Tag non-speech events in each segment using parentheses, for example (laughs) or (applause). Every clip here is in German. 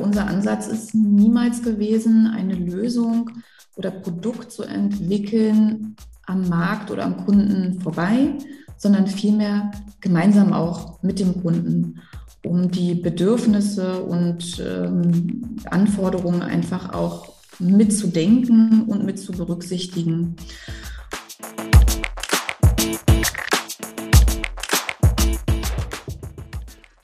unser Ansatz ist niemals gewesen, eine Lösung oder Produkt zu entwickeln am Markt oder am Kunden vorbei, sondern vielmehr gemeinsam auch mit dem Kunden, um die Bedürfnisse und ähm, Anforderungen einfach auch mitzudenken und mit zu berücksichtigen.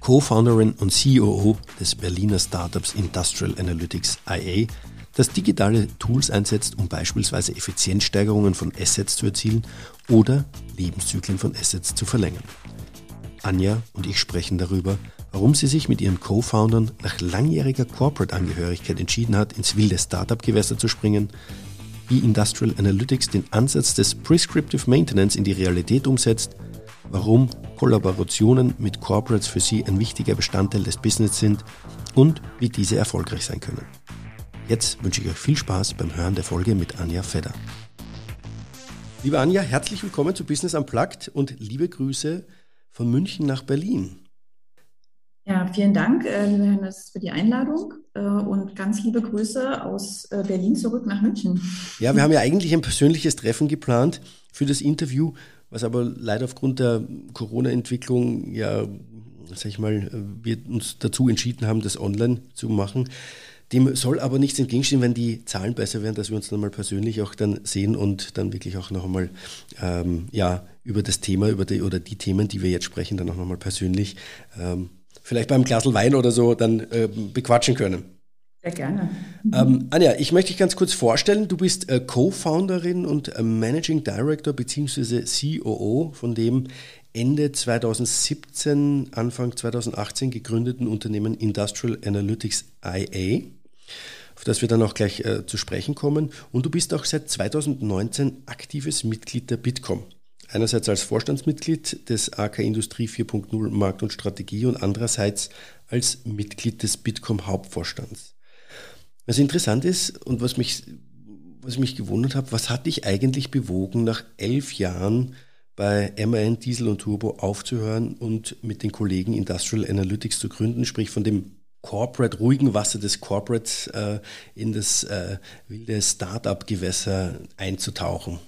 Co-Founderin und COO des Berliner Startups Industrial Analytics IA, das digitale Tools einsetzt, um beispielsweise Effizienzsteigerungen von Assets zu erzielen oder Lebenszyklen von Assets zu verlängern. Anja und ich sprechen darüber, warum sie sich mit ihren Co-Foundern nach langjähriger Corporate-Angehörigkeit entschieden hat, ins wilde Startup-Gewässer zu springen, wie Industrial Analytics den Ansatz des Prescriptive Maintenance in die Realität umsetzt – warum Kollaborationen mit Corporates für Sie ein wichtiger Bestandteil des Business sind und wie diese erfolgreich sein können. Jetzt wünsche ich euch viel Spaß beim Hören der Folge mit Anja Fedder. Liebe Anja, herzlich willkommen zu Business Unplugged und liebe Grüße von München nach Berlin. Ja, vielen Dank, äh, lieber Hannes, für die Einladung äh, und ganz liebe Grüße aus äh, Berlin zurück nach München. Ja, wir haben ja eigentlich ein persönliches Treffen geplant für das Interview was aber leider aufgrund der Corona-Entwicklung ja, sag ich mal, wir uns dazu entschieden haben, das online zu machen. Dem soll aber nichts entgegenstehen, wenn die Zahlen besser werden, dass wir uns dann mal persönlich auch dann sehen und dann wirklich auch noch einmal ähm, ja, über das Thema über die, oder die Themen, die wir jetzt sprechen, dann auch noch mal persönlich ähm, vielleicht beim Glasl Wein oder so dann äh, bequatschen können. Sehr gerne. Ähm, Anja, ich möchte dich ganz kurz vorstellen. Du bist äh, Co-Founderin und äh, Managing Director bzw. COO von dem Ende 2017, Anfang 2018 gegründeten Unternehmen Industrial Analytics IA, auf das wir dann auch gleich äh, zu sprechen kommen. Und du bist auch seit 2019 aktives Mitglied der Bitkom. Einerseits als Vorstandsmitglied des AK Industrie 4.0 Markt und Strategie und andererseits als Mitglied des Bitkom Hauptvorstands. Was interessant ist und was mich, was mich gewundert hat, was hat dich eigentlich bewogen, nach elf Jahren bei MAN Diesel und Turbo aufzuhören und mit den Kollegen Industrial Analytics zu gründen, sprich von dem Corporate, ruhigen Wasser des Corporates äh, in das äh, wilde Start-up-Gewässer einzutauchen?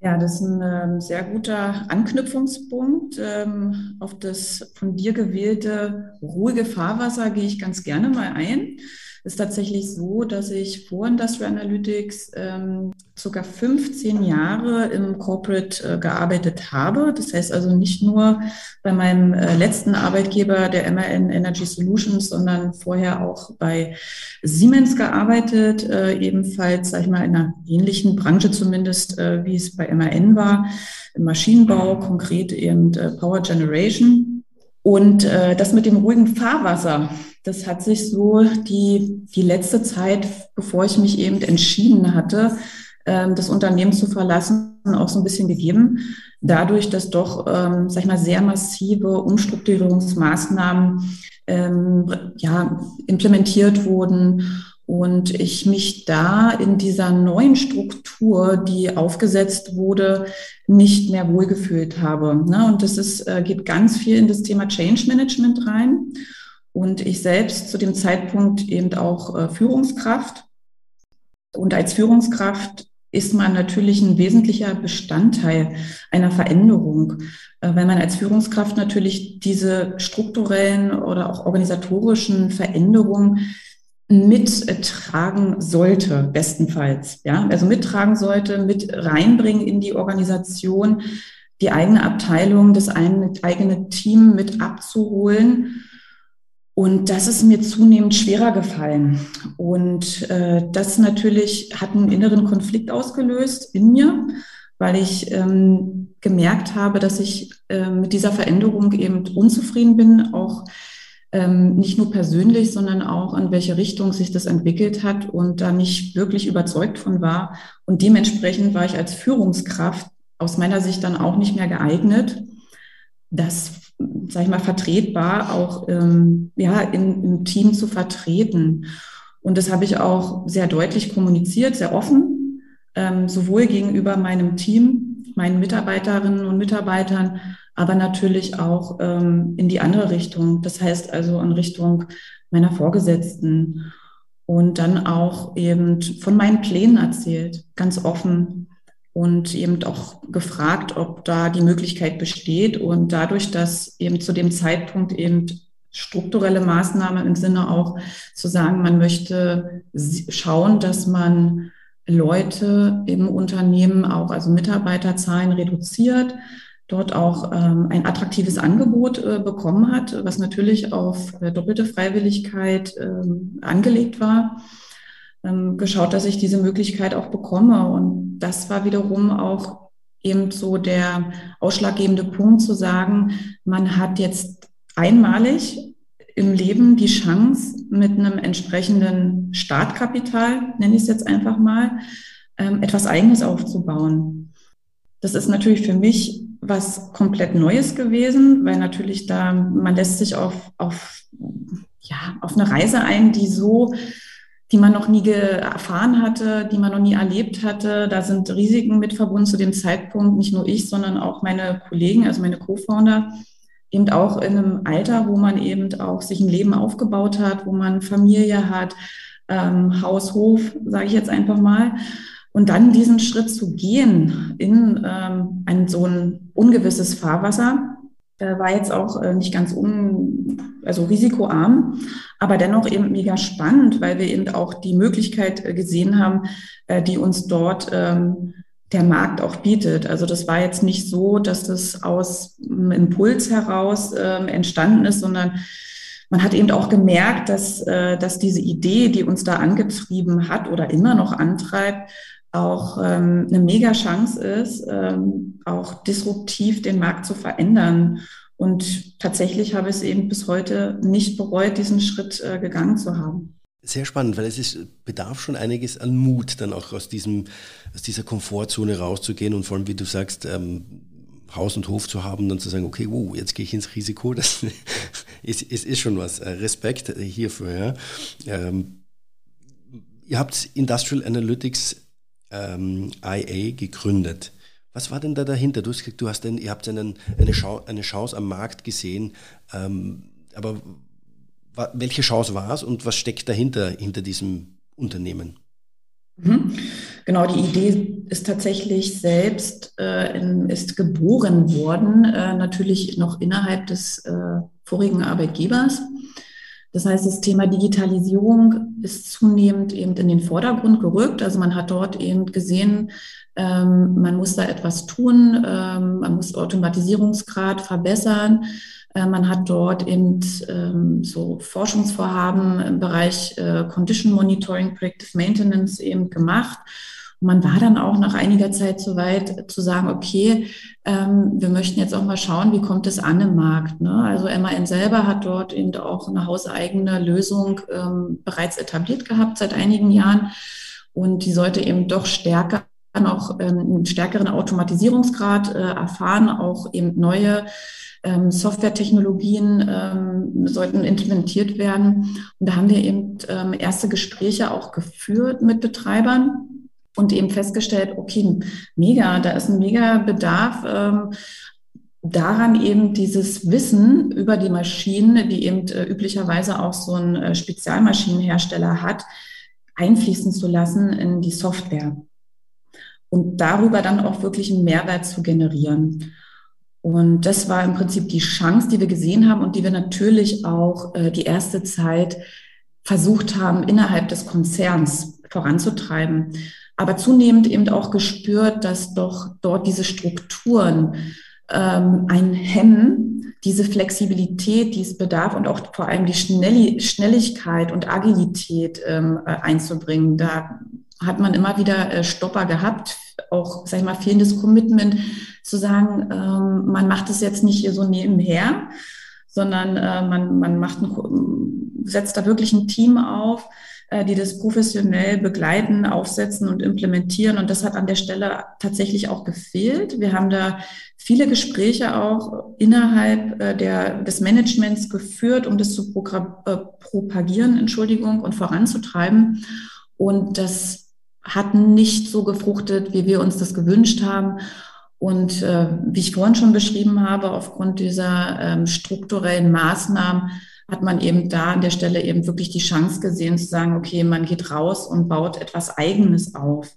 Ja, das ist ein ähm, sehr guter Anknüpfungspunkt. Ähm, auf das von dir gewählte ruhige Fahrwasser gehe ich ganz gerne mal ein ist tatsächlich so, dass ich vor Industrial Analytics ähm, circa 15 Jahre im Corporate äh, gearbeitet habe. Das heißt also nicht nur bei meinem äh, letzten Arbeitgeber, der MRN Energy Solutions, sondern vorher auch bei Siemens gearbeitet, äh, ebenfalls, sag ich mal, in einer ähnlichen Branche zumindest, äh, wie es bei MRN war, im Maschinenbau, konkret eben äh, Power Generation. Und äh, das mit dem ruhigen Fahrwasser, das hat sich so die, die letzte Zeit, bevor ich mich eben entschieden hatte, ähm, das Unternehmen zu verlassen, auch so ein bisschen gegeben. Dadurch, dass doch, ähm, sag ich mal, sehr massive Umstrukturierungsmaßnahmen ähm, ja, implementiert wurden und ich mich da in dieser neuen Struktur, die aufgesetzt wurde, nicht mehr wohlgefühlt habe. Ne? Und das ist, äh, geht ganz viel in das Thema Change Management rein. Und ich selbst zu dem Zeitpunkt eben auch äh, Führungskraft. Und als Führungskraft ist man natürlich ein wesentlicher Bestandteil einer Veränderung, äh, weil man als Führungskraft natürlich diese strukturellen oder auch organisatorischen Veränderungen mittragen sollte, bestenfalls. Ja, also mittragen sollte, mit reinbringen in die Organisation, die eigene Abteilung, das eigene Team mit abzuholen und das ist mir zunehmend schwerer gefallen. Und äh, das natürlich hat einen inneren Konflikt ausgelöst in mir, weil ich ähm, gemerkt habe, dass ich äh, mit dieser Veränderung eben unzufrieden bin, auch ähm, nicht nur persönlich, sondern auch in welche Richtung sich das entwickelt hat und da nicht wirklich überzeugt von war. Und dementsprechend war ich als Führungskraft aus meiner Sicht dann auch nicht mehr geeignet, das, sag ich mal, vertretbar auch ähm, ja, in, im Team zu vertreten. Und das habe ich auch sehr deutlich kommuniziert, sehr offen, ähm, sowohl gegenüber meinem Team, meinen Mitarbeiterinnen und Mitarbeitern, aber natürlich auch ähm, in die andere Richtung. Das heißt also in Richtung meiner Vorgesetzten und dann auch eben von meinen Plänen erzählt, ganz offen und eben auch gefragt, ob da die Möglichkeit besteht. Und dadurch, dass eben zu dem Zeitpunkt eben strukturelle Maßnahmen im Sinne auch zu sagen, man möchte schauen, dass man Leute im Unternehmen auch, also Mitarbeiterzahlen reduziert, dort auch ähm, ein attraktives Angebot äh, bekommen hat, was natürlich auf äh, doppelte Freiwilligkeit äh, angelegt war, ähm, geschaut, dass ich diese Möglichkeit auch bekomme. Und das war wiederum auch eben so der ausschlaggebende Punkt zu sagen, man hat jetzt einmalig im Leben die Chance, mit einem entsprechenden Startkapital, nenne ich es jetzt einfach mal, ähm, etwas Eigenes aufzubauen. Das ist natürlich für mich was komplett Neues gewesen, weil natürlich da, man lässt sich auf, auf, ja, auf eine Reise ein, die so, die man noch nie erfahren hatte, die man noch nie erlebt hatte. Da sind Risiken mit verbunden zu dem Zeitpunkt, nicht nur ich, sondern auch meine Kollegen, also meine Co-Founder, eben auch in einem Alter, wo man eben auch sich ein Leben aufgebaut hat, wo man Familie hat, ähm, Haus, Hof, sage ich jetzt einfach mal. Und dann diesen Schritt zu gehen in ähm, ein so ein ungewisses Fahrwasser, äh, war jetzt auch äh, nicht ganz un, also risikoarm, aber dennoch eben mega spannend, weil wir eben auch die Möglichkeit äh, gesehen haben, äh, die uns dort ähm, der Markt auch bietet. Also das war jetzt nicht so, dass das aus einem Impuls heraus äh, entstanden ist, sondern man hat eben auch gemerkt, dass, äh, dass diese Idee, die uns da angetrieben hat oder immer noch antreibt, auch ähm, eine mega Chance ist, ähm, auch disruptiv den Markt zu verändern. Und tatsächlich habe ich es eben bis heute nicht bereut, diesen Schritt äh, gegangen zu haben. Sehr spannend, weil es ist, bedarf schon einiges an Mut, dann auch aus, diesem, aus dieser Komfortzone rauszugehen und vor allem, wie du sagst, ähm, Haus und Hof zu haben, dann zu sagen, okay, wow, jetzt gehe ich ins Risiko, das (laughs) ist, ist, ist schon was. Äh, Respekt hierfür. Ja. Ähm, ihr habt Industrial Analytics ähm, IA gegründet. Was war denn da dahinter? Du hast du hast denn, ihr habt einen, eine, Schau, eine Chance am Markt gesehen, ähm, aber welche Chance war es und was steckt dahinter, hinter diesem Unternehmen? Mhm. Genau, die Idee ist tatsächlich selbst, äh, in, ist geboren worden, äh, natürlich noch innerhalb des äh, vorigen Arbeitgebers. Das heißt, das Thema Digitalisierung ist zunehmend eben in den Vordergrund gerückt. Also man hat dort eben gesehen, ähm, man muss da etwas tun, ähm, man muss Automatisierungsgrad verbessern. Äh, man hat dort eben ähm, so Forschungsvorhaben im Bereich äh, Condition Monitoring, Predictive Maintenance eben gemacht man war dann auch nach einiger Zeit so weit zu sagen, okay, ähm, wir möchten jetzt auch mal schauen, wie kommt es an im Markt. Ne? Also MAN selber hat dort eben auch eine hauseigene Lösung ähm, bereits etabliert gehabt seit einigen Jahren und die sollte eben doch stärker noch ähm, einen stärkeren Automatisierungsgrad äh, erfahren, auch eben neue ähm, Softwaretechnologien ähm, sollten implementiert werden. Und da haben wir eben ähm, erste Gespräche auch geführt mit Betreibern und eben festgestellt, okay, mega, da ist ein mega Bedarf. Ähm, daran eben dieses Wissen über die Maschinen, die eben äh, üblicherweise auch so ein äh, Spezialmaschinenhersteller hat, einfließen zu lassen in die Software und darüber dann auch wirklich einen Mehrwert zu generieren. Und das war im Prinzip die Chance, die wir gesehen haben und die wir natürlich auch äh, die erste Zeit versucht haben, innerhalb des Konzerns voranzutreiben aber zunehmend eben auch gespürt, dass doch dort diese Strukturen ähm, ein Hemmen, diese Flexibilität, die es bedarf und auch vor allem die Schnelli Schnelligkeit und Agilität ähm, äh, einzubringen. Da hat man immer wieder äh, Stopper gehabt, auch, sag ich mal, fehlendes Commitment zu sagen, ähm, man macht es jetzt nicht hier so nebenher, sondern äh, man, man macht ein, setzt da wirklich ein Team auf, die das professionell begleiten, aufsetzen und implementieren. Und das hat an der Stelle tatsächlich auch gefehlt. Wir haben da viele Gespräche auch innerhalb äh, der, des Managements geführt, um das zu äh, propagieren, Entschuldigung, und voranzutreiben. Und das hat nicht so gefruchtet, wie wir uns das gewünscht haben. Und äh, wie ich vorhin schon beschrieben habe, aufgrund dieser ähm, strukturellen Maßnahmen hat man eben da an der Stelle eben wirklich die Chance gesehen zu sagen, okay, man geht raus und baut etwas Eigenes auf.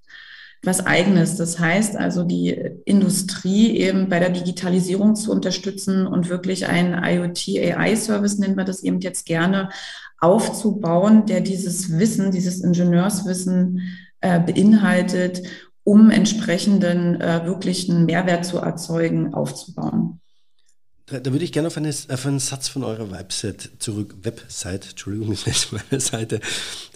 Etwas Eigenes. Das heißt also, die Industrie eben bei der Digitalisierung zu unterstützen und wirklich einen IoT-AI-Service, nennen wir das eben jetzt gerne, aufzubauen, der dieses Wissen, dieses Ingenieurswissen äh, beinhaltet, um entsprechenden äh, wirklichen Mehrwert zu erzeugen, aufzubauen. Da, da, würde ich gerne auf, eine, auf, einen Satz von eurer Website zurück, Website, Entschuldigung, (laughs) ist jetzt meine Seite,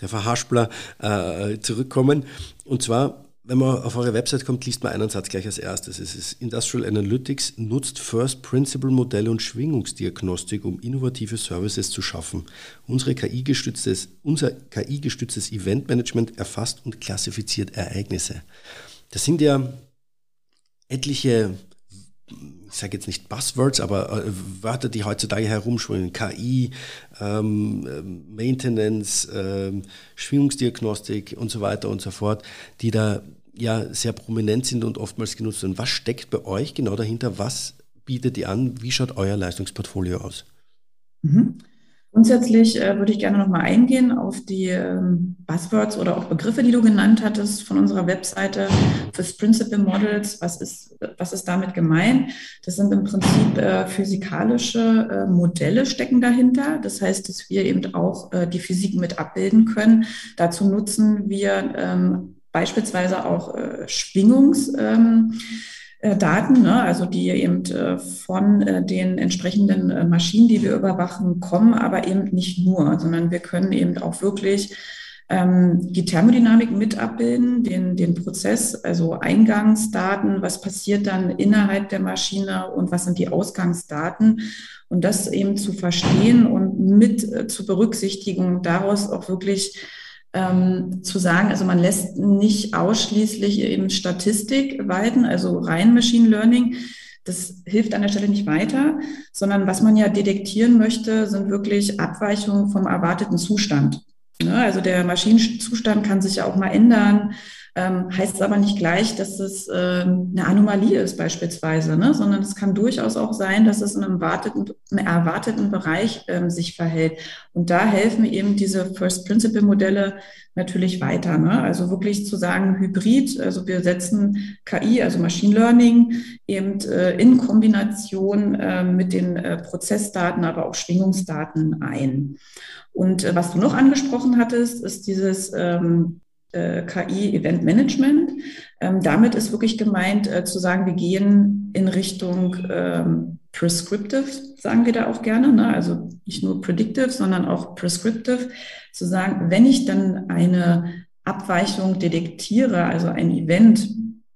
der Verhaspler, äh, zurückkommen. Und zwar, wenn man auf eure Website kommt, liest man einen Satz gleich als erstes. Es ist Industrial Analytics nutzt First Principle Modelle und Schwingungsdiagnostik, um innovative Services zu schaffen. Unsere KI-gestütztes, unser KI-gestütztes Eventmanagement erfasst und klassifiziert Ereignisse. Das sind ja etliche ich sage jetzt nicht Buzzwords, aber äh, Wörter, die heutzutage herumschwingen, KI, ähm, Maintenance, ähm, Schwingungsdiagnostik und so weiter und so fort, die da ja sehr prominent sind und oftmals genutzt werden. Was steckt bei euch genau dahinter? Was bietet ihr an? Wie schaut euer Leistungsportfolio aus? Mhm. Grundsätzlich äh, würde ich gerne nochmal eingehen auf die ähm, Buzzwords oder auch Begriffe, die du genannt hattest von unserer Webseite fürs Principal Models. Was ist, was ist damit gemeint? Das sind im Prinzip äh, physikalische äh, Modelle stecken dahinter. Das heißt, dass wir eben auch äh, die Physik mit abbilden können. Dazu nutzen wir ähm, beispielsweise auch äh, Schwingungs- ähm, äh, Daten, ne, also die eben äh, von äh, den entsprechenden Maschinen, die wir überwachen, kommen, aber eben nicht nur, sondern wir können eben auch wirklich ähm, die Thermodynamik mit abbilden, den, den Prozess, also Eingangsdaten, was passiert dann innerhalb der Maschine und was sind die Ausgangsdaten. Und das eben zu verstehen und mit zu berücksichtigen, daraus auch wirklich ähm, zu sagen, also man lässt nicht ausschließlich eben Statistik walten, also rein Machine Learning. Das hilft an der Stelle nicht weiter, sondern was man ja detektieren möchte, sind wirklich Abweichungen vom erwarteten Zustand. Ne? Also der Maschinenzustand kann sich ja auch mal ändern. Ähm, heißt aber nicht gleich, dass es ähm, eine Anomalie ist beispielsweise, ne? sondern es kann durchaus auch sein, dass es in einem, erwarteten, einem erwarteten Bereich ähm, sich verhält. Und da helfen eben diese First-Principle-Modelle natürlich weiter. Ne? Also wirklich zu sagen, Hybrid, also wir setzen KI, also Machine Learning, eben äh, in Kombination äh, mit den äh, Prozessdaten, aber auch Schwingungsdaten ein. Und äh, was du noch angesprochen hattest, ist dieses ähm, äh, KI Event Management. Ähm, damit ist wirklich gemeint äh, zu sagen, wir gehen in Richtung ähm, prescriptive, sagen wir da auch gerne, ne? also nicht nur predictive, sondern auch prescriptive, zu sagen, wenn ich dann eine Abweichung detektiere, also ein Event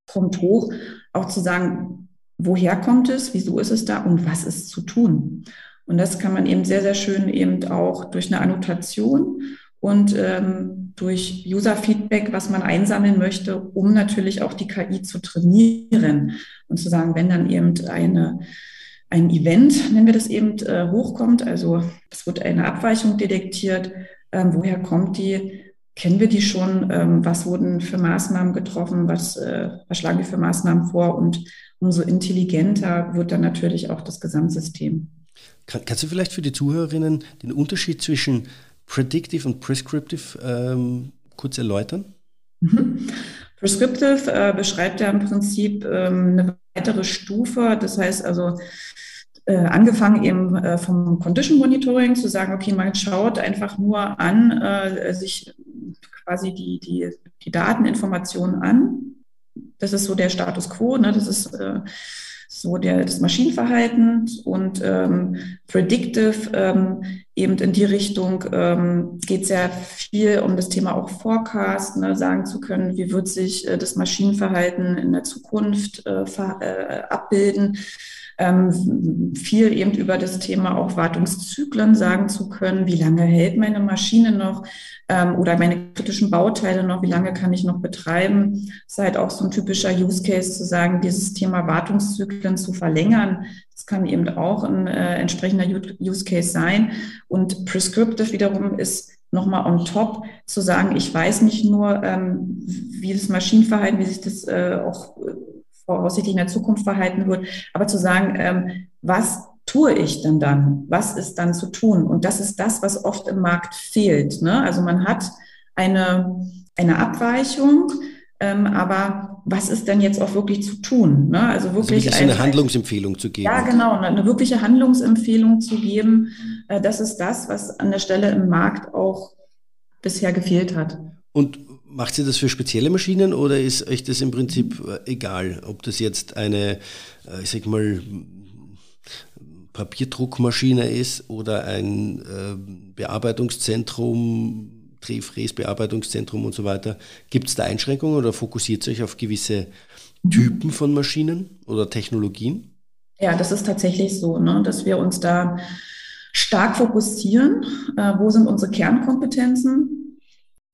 kommt hoch, auch zu sagen, woher kommt es, wieso ist es da und was ist zu tun. Und das kann man eben sehr, sehr schön eben auch durch eine Annotation und ähm, durch User-Feedback, was man einsammeln möchte, um natürlich auch die KI zu trainieren und zu sagen, wenn dann eben eine, ein Event, nennen wir das eben, äh, hochkommt, also es wird eine Abweichung detektiert, ähm, woher kommt die, kennen wir die schon, ähm, was wurden für Maßnahmen getroffen, was, äh, was schlagen wir für Maßnahmen vor? Und umso intelligenter wird dann natürlich auch das Gesamtsystem. Kann, kannst du vielleicht für die Zuhörerinnen den Unterschied zwischen Predictive und Prescriptive ähm, kurz erläutern? Mhm. Prescriptive äh, beschreibt ja im Prinzip ähm, eine weitere Stufe. Das heißt also, äh, angefangen eben äh, vom Condition Monitoring zu sagen, okay, man schaut einfach nur an, äh, sich quasi die, die, die Dateninformationen an. Das ist so der Status quo, ne? das ist äh, so der, das Maschinenverhalten und ähm, Predictive ähm, eben in die Richtung ähm, geht sehr viel um das Thema auch Forecast, ne, sagen zu können, wie wird sich äh, das Maschinenverhalten in der Zukunft äh, äh, abbilden. Ähm, viel eben über das Thema auch Wartungszyklen sagen zu können, wie lange hält meine Maschine noch ähm, oder meine kritischen Bauteile noch, wie lange kann ich noch betreiben. Das ist halt auch so ein typischer Use Case zu sagen, dieses Thema Wartungszyklen zu verlängern. Das kann eben auch ein äh, entsprechender Use Case sein. Und Prescriptive wiederum ist nochmal on top zu sagen, ich weiß nicht nur, ähm, wie das Maschinenverhalten, wie sich das äh, auch äh, voraussichtlich in der Zukunft verhalten wird, aber zu sagen, ähm, was tue ich denn dann? Was ist dann zu tun? Und das ist das, was oft im Markt fehlt. Ne? Also man hat eine, eine Abweichung, ähm, aber was ist denn jetzt auch wirklich zu tun? Ne? Also, also wirklich also eine, Handlungsempfehlung zu geben. Ja, genau, eine, eine wirkliche Handlungsempfehlung zu geben. Äh, das ist das, was an der Stelle im Markt auch bisher gefehlt hat. Und macht ihr das für spezielle Maschinen oder ist euch das im Prinzip äh, egal, ob das jetzt eine, äh, ich sag mal, Papierdruckmaschine ist oder ein äh, Bearbeitungszentrum, Drehfräsbearbeitungszentrum und so weiter. Gibt es da Einschränkungen oder fokussiert ihr euch auf gewisse Typen von Maschinen oder Technologien? Ja, das ist tatsächlich so, ne, dass wir uns da stark fokussieren. Äh, wo sind unsere Kernkompetenzen?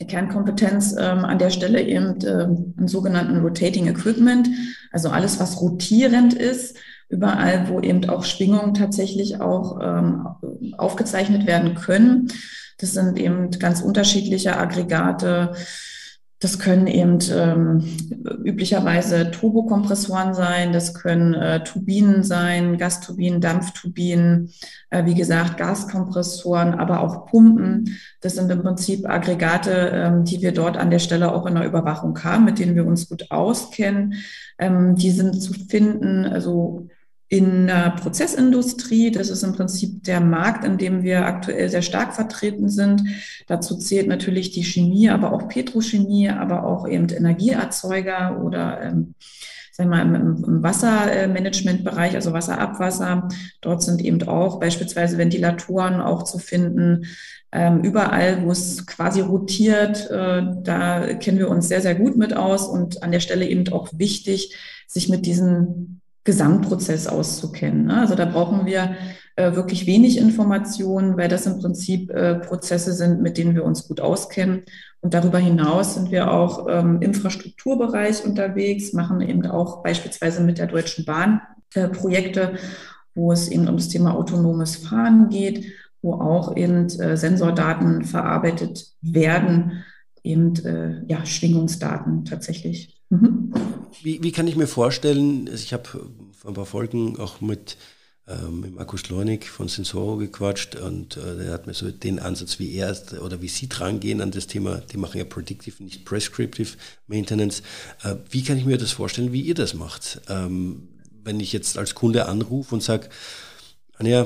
Kernkompetenz ähm, an der Stelle eben äh, im sogenannten Rotating Equipment, also alles, was rotierend ist, überall, wo eben auch Schwingungen tatsächlich auch ähm, aufgezeichnet werden können. Das sind eben ganz unterschiedliche Aggregate. Das können eben ähm, üblicherweise Turbokompressoren sein, das können äh, Turbinen sein, Gasturbinen, Dampfturbinen, äh, wie gesagt, Gaskompressoren, aber auch Pumpen. Das sind im Prinzip Aggregate, ähm, die wir dort an der Stelle auch in der Überwachung haben, mit denen wir uns gut auskennen. Ähm, die sind zu finden, also in der Prozessindustrie. Das ist im Prinzip der Markt, in dem wir aktuell sehr stark vertreten sind. Dazu zählt natürlich die Chemie, aber auch Petrochemie, aber auch eben Energieerzeuger oder ähm, sagen wir mal, im, Wassermanagementbereich, also Wasserabwasser. Dort sind eben auch beispielsweise Ventilatoren auch zu finden. Ähm, überall, wo es quasi rotiert, äh, da kennen wir uns sehr, sehr gut mit aus und an der Stelle eben auch wichtig, sich mit diesen Gesamtprozess auszukennen. Ne? Also da brauchen wir äh, wirklich wenig Informationen, weil das im Prinzip äh, Prozesse sind, mit denen wir uns gut auskennen. Und darüber hinaus sind wir auch im ähm, Infrastrukturbereich unterwegs, machen eben auch beispielsweise mit der Deutschen Bahn äh, Projekte, wo es eben um das Thema autonomes Fahren geht, wo auch eben äh, Sensordaten verarbeitet werden, eben äh, ja, Schwingungsdaten tatsächlich. Mhm. Wie, wie kann ich mir vorstellen, also ich habe vor ein paar Folgen auch mit, ähm, mit Markus Leunig von Sensoro gequatscht und äh, der hat mir so den Ansatz, wie er oder wie Sie drangehen an das Thema, die machen ja Predictive, nicht Prescriptive Maintenance. Äh, wie kann ich mir das vorstellen, wie ihr das macht? Ähm, wenn ich jetzt als Kunde anrufe und sage, Anja,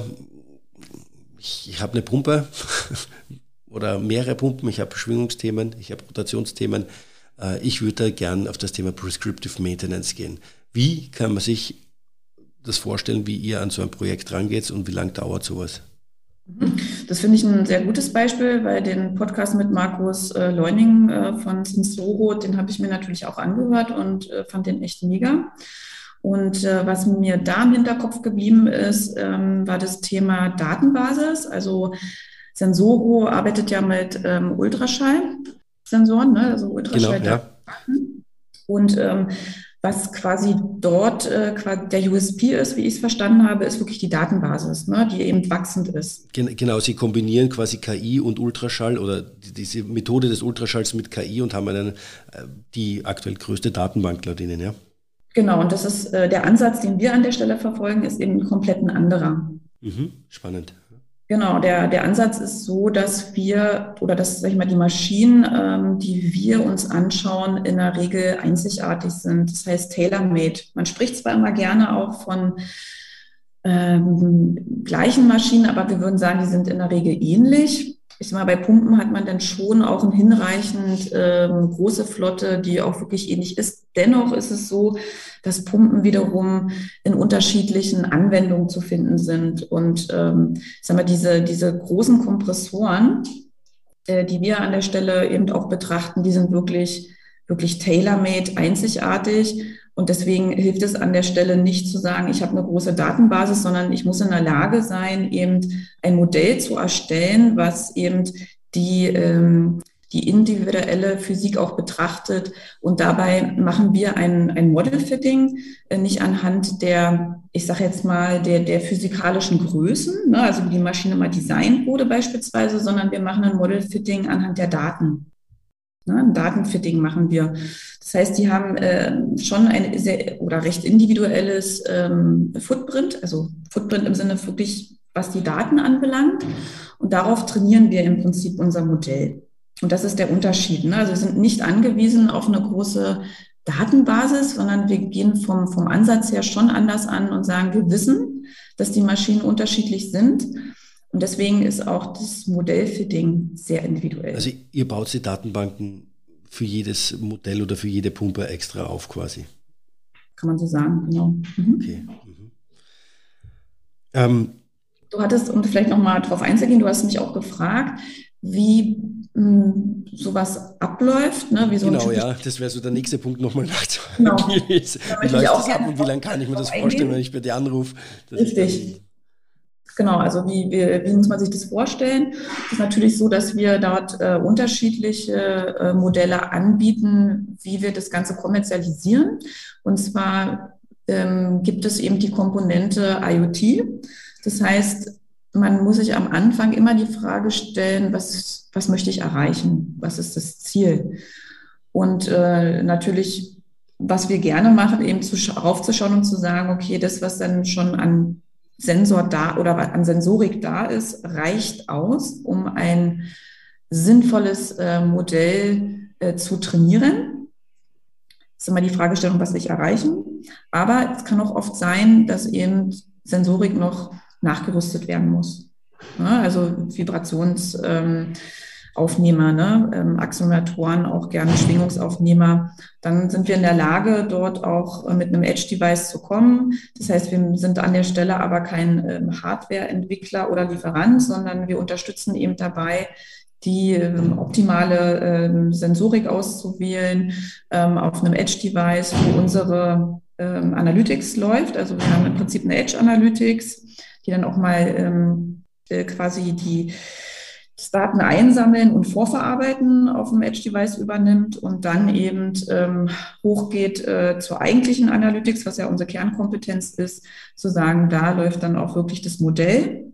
ich, ich habe eine Pumpe (laughs) oder mehrere Pumpen, ich habe Schwingungsthemen, ich habe Rotationsthemen, äh, ich würde da gern auf das Thema Prescriptive Maintenance gehen. Wie kann man sich das vorstellen, wie ihr an so ein Projekt rangeht und wie lange dauert sowas? Mhm. Das finde ich ein sehr gutes Beispiel, weil den Podcast mit Markus äh, Leuning äh, von Sensoro, den habe ich mir natürlich auch angehört und äh, fand den echt mega. Und äh, was mir da im Hinterkopf geblieben ist, ähm, war das Thema Datenbasis. Also Sensoro arbeitet ja mit ähm, Ultraschall Sensoren, ne? also Ultraschall. Genau, ja. Und ähm, was quasi dort äh, der USP ist, wie ich es verstanden habe, ist wirklich die Datenbasis, ne, die eben wachsend ist. Genau, Sie kombinieren quasi KI und Ultraschall oder diese Methode des Ultraschalls mit KI und haben einen, äh, die aktuell größte Datenbank laut Ihnen, ja? Genau, und das ist äh, der Ansatz, den wir an der Stelle verfolgen, ist eben komplett ein anderer. Mhm, spannend. Genau, der, der Ansatz ist so, dass wir oder dass, sag ich mal, die Maschinen, ähm, die wir uns anschauen, in der Regel einzigartig sind. Das heißt tailor-made. Man spricht zwar immer gerne auch von ähm, gleichen Maschinen, aber wir würden sagen, die sind in der Regel ähnlich. Ich sag mal, bei Pumpen hat man dann schon auch eine hinreichend ähm, große Flotte, die auch wirklich ähnlich ist. Dennoch ist es so, dass Pumpen wiederum in unterschiedlichen Anwendungen zu finden sind. Und ähm, ich sag mal, diese, diese großen Kompressoren, äh, die wir an der Stelle eben auch betrachten, die sind wirklich, wirklich tailor-made, einzigartig. Und deswegen hilft es an der Stelle nicht zu sagen, ich habe eine große Datenbasis, sondern ich muss in der Lage sein, eben ein Modell zu erstellen, was eben die, ähm, die individuelle Physik auch betrachtet. Und dabei machen wir ein, ein Model-Fitting, äh, nicht anhand der, ich sage jetzt mal, der, der physikalischen Größen, ne, also wie die Maschine mal designt wurde beispielsweise, sondern wir machen ein Model-Fitting anhand der Daten. Ne, ein Datenfitting machen wir. Das heißt, die haben äh, schon ein sehr oder recht individuelles ähm, Footprint, also Footprint im Sinne wirklich, was die Daten anbelangt. Und darauf trainieren wir im Prinzip unser Modell. Und das ist der Unterschied. Ne? Also wir sind nicht angewiesen auf eine große Datenbasis, sondern wir gehen vom, vom Ansatz her schon anders an und sagen, wir wissen, dass die Maschinen unterschiedlich sind. Und deswegen ist auch das Modellfitting sehr individuell. Also ihr baut die Datenbanken für jedes Modell oder für jede Pumpe extra auf quasi. Kann man so sagen, genau. Mhm. Okay. Mhm. Ähm, du hattest, um vielleicht nochmal drauf einzugehen, du hast mich auch gefragt, wie mh, hm, sowas abläuft. Ne? Wie so genau, ja, das wäre so der nächste Punkt nochmal (laughs) nachzuhören. Genau. wie läuft das ab und wie lange kann ich mir das vorstellen, wenn ich bei dir anrufe? Richtig. Genau, also wie, wie, wie muss man sich das vorstellen? Es ist natürlich so, dass wir dort äh, unterschiedliche äh, Modelle anbieten, wie wir das Ganze kommerzialisieren. Und zwar ähm, gibt es eben die Komponente IoT. Das heißt, man muss sich am Anfang immer die Frage stellen, was, was möchte ich erreichen? Was ist das Ziel? Und äh, natürlich, was wir gerne machen, eben zu, raufzuschauen und zu sagen, okay, das, was dann schon an Sensor da oder an Sensorik da ist, reicht aus, um ein sinnvolles äh, Modell äh, zu trainieren. Das ist immer die Fragestellung, was will ich erreichen. Aber es kann auch oft sein, dass eben Sensorik noch nachgerüstet werden muss. Ja, also Vibrations, ähm, Aufnehmer, ne? ähm, Accelerotoren, auch gerne Schwingungsaufnehmer, dann sind wir in der Lage, dort auch äh, mit einem Edge-Device zu kommen. Das heißt, wir sind an der Stelle aber kein ähm, Hardware-Entwickler oder Lieferant, sondern wir unterstützen eben dabei, die ähm, optimale ähm, Sensorik auszuwählen ähm, auf einem Edge-Device, wo unsere ähm, Analytics läuft. Also wir haben im Prinzip eine Edge-Analytics, die dann auch mal ähm, äh, quasi die Daten einsammeln und vorverarbeiten auf dem Edge-Device übernimmt und dann eben ähm, hochgeht äh, zur eigentlichen Analytics, was ja unsere Kernkompetenz ist, zu sagen, da läuft dann auch wirklich das Modell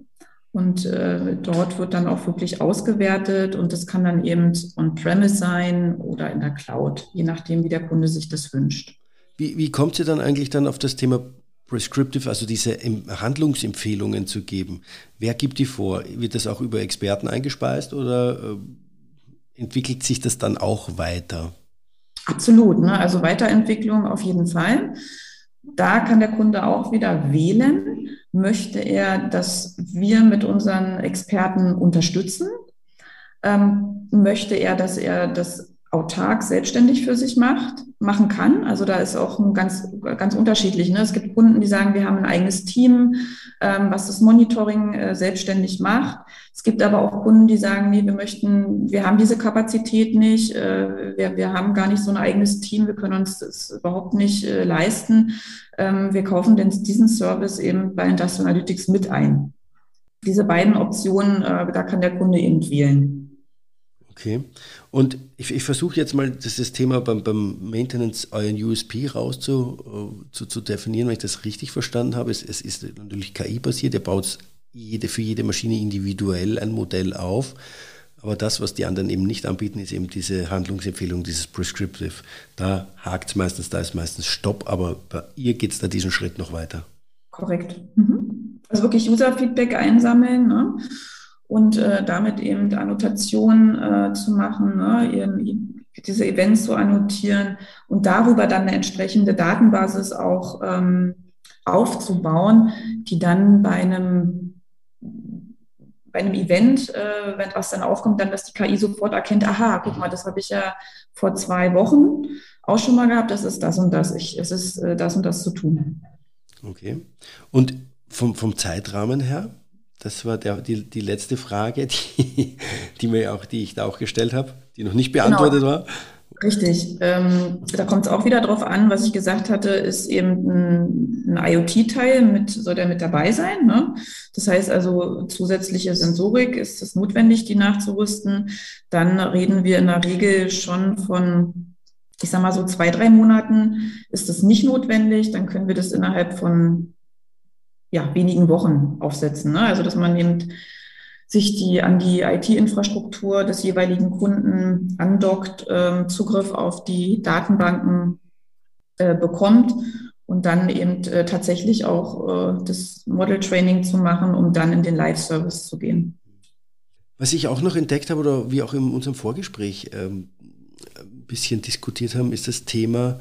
und äh, dort wird dann auch wirklich ausgewertet und das kann dann eben on-premise sein oder in der Cloud, je nachdem, wie der Kunde sich das wünscht. Wie, wie kommt sie dann eigentlich dann auf das Thema Prescriptive, also diese Handlungsempfehlungen zu geben. Wer gibt die vor? Wird das auch über Experten eingespeist oder äh, entwickelt sich das dann auch weiter? Absolut, ne? also Weiterentwicklung auf jeden Fall. Da kann der Kunde auch wieder wählen, möchte er, dass wir mit unseren Experten unterstützen, ähm, möchte er, dass er das autark selbstständig für sich macht, machen kann. Also da ist auch ein ganz, ganz unterschiedlich. Ne? Es gibt Kunden, die sagen, wir haben ein eigenes Team, ähm, was das Monitoring äh, selbstständig macht. Es gibt aber auch Kunden, die sagen, nee, wir möchten, wir haben diese Kapazität nicht, äh, wir, wir haben gar nicht so ein eigenes Team, wir können uns das überhaupt nicht äh, leisten. Ähm, wir kaufen den, diesen Service eben bei Industrial Analytics mit ein. Diese beiden Optionen, äh, da kann der Kunde eben wählen. Okay. Und ich, ich versuche jetzt mal das, das Thema beim, beim, Maintenance euren USP raus zu, äh, zu, zu, definieren, wenn ich das richtig verstanden habe. Es, es ist natürlich KI-basiert, ihr baut jede, für jede Maschine individuell ein Modell auf. Aber das, was die anderen eben nicht anbieten, ist eben diese Handlungsempfehlung, dieses Prescriptive. Da hakt es meistens, da ist meistens Stopp, aber bei ihr geht es da diesen Schritt noch weiter. Korrekt. Mhm. Also wirklich User-Feedback einsammeln. Ne? Und äh, damit eben Annotationen äh, zu machen, ne, diese Events zu annotieren und darüber dann eine entsprechende Datenbasis auch ähm, aufzubauen, die dann bei einem bei einem Event, äh, wenn was dann aufkommt, dann, dass die KI sofort erkennt, aha, guck mal, das habe ich ja vor zwei Wochen auch schon mal gehabt, das ist das und das. Ich, es ist äh, das und das zu tun. Okay. Und vom, vom Zeitrahmen her, das war der, die, die letzte Frage, (laughs) die, die, mir auch, die ich da auch gestellt habe, die noch nicht beantwortet genau. war. Richtig. Ähm, da kommt es auch wieder drauf an, was ich gesagt hatte, ist eben ein, ein IoT-Teil mit, soll der mit dabei sein. Ne? Das heißt also, zusätzliche Sensorik ist es notwendig, die nachzurüsten. Dann reden wir in der Regel schon von, ich sag mal so zwei, drei Monaten ist das nicht notwendig. Dann können wir das innerhalb von ja, wenigen Wochen aufsetzen. Ne? Also, dass man eben sich die an die IT-Infrastruktur des jeweiligen Kunden andockt, äh, Zugriff auf die Datenbanken äh, bekommt und dann eben äh, tatsächlich auch äh, das Model Training zu machen, um dann in den Live-Service zu gehen. Was ich auch noch entdeckt habe oder wie auch in unserem Vorgespräch ähm, ein bisschen diskutiert haben, ist das Thema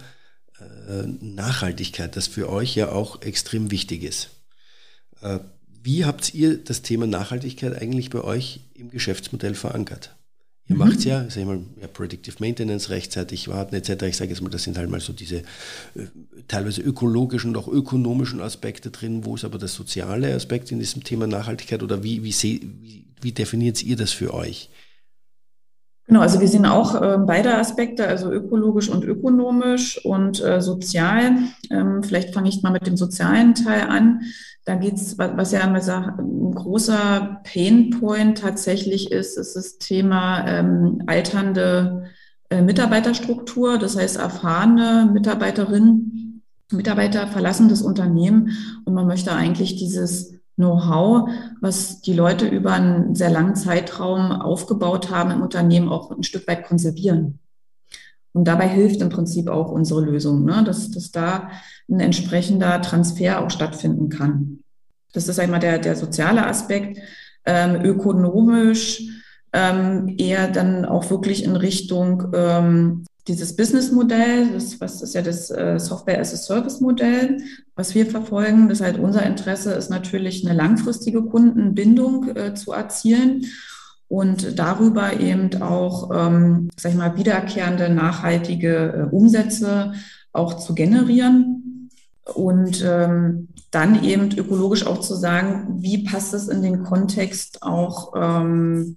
äh, Nachhaltigkeit, das für euch ja auch extrem wichtig ist. Äh, wie habt ihr das Thema Nachhaltigkeit eigentlich bei euch im Geschäftsmodell verankert? Ihr mhm. macht ja, sag ich mal, ja, Predictive Maintenance, rechtzeitig warten etc. Ich sage jetzt mal, das sind halt mal so diese äh, teilweise ökologischen und auch ökonomischen Aspekte drin. Wo ist aber der soziale Aspekt in diesem Thema Nachhaltigkeit oder wie, wie, wie, wie definiert ihr das für euch? Genau, also wir sehen auch äh, beide Aspekte, also ökologisch und ökonomisch und äh, sozial. Ähm, vielleicht fange ich mal mit dem sozialen Teil an. Da geht's, was ja ein großer Painpoint tatsächlich ist, ist das Thema ähm, alternde äh, Mitarbeiterstruktur. Das heißt, erfahrene Mitarbeiterinnen, Mitarbeiter verlassen das Unternehmen und man möchte eigentlich dieses Know-how, was die Leute über einen sehr langen Zeitraum aufgebaut haben im Unternehmen, auch ein Stück weit konservieren. Und dabei hilft im Prinzip auch unsere Lösung, ne? dass, dass da ein entsprechender Transfer auch stattfinden kann. Das ist einmal der, der soziale Aspekt. Ähm, ökonomisch ähm, eher dann auch wirklich in Richtung ähm, dieses Businessmodell, das was ist ja das äh, Software as a Service Modell, was wir verfolgen. Das heißt, unser Interesse ist natürlich eine langfristige Kundenbindung äh, zu erzielen und darüber eben auch, ähm, sag ich mal, wiederkehrende nachhaltige äh, Umsätze auch zu generieren und ähm, dann eben ökologisch auch zu sagen, wie passt es in den Kontext auch ähm,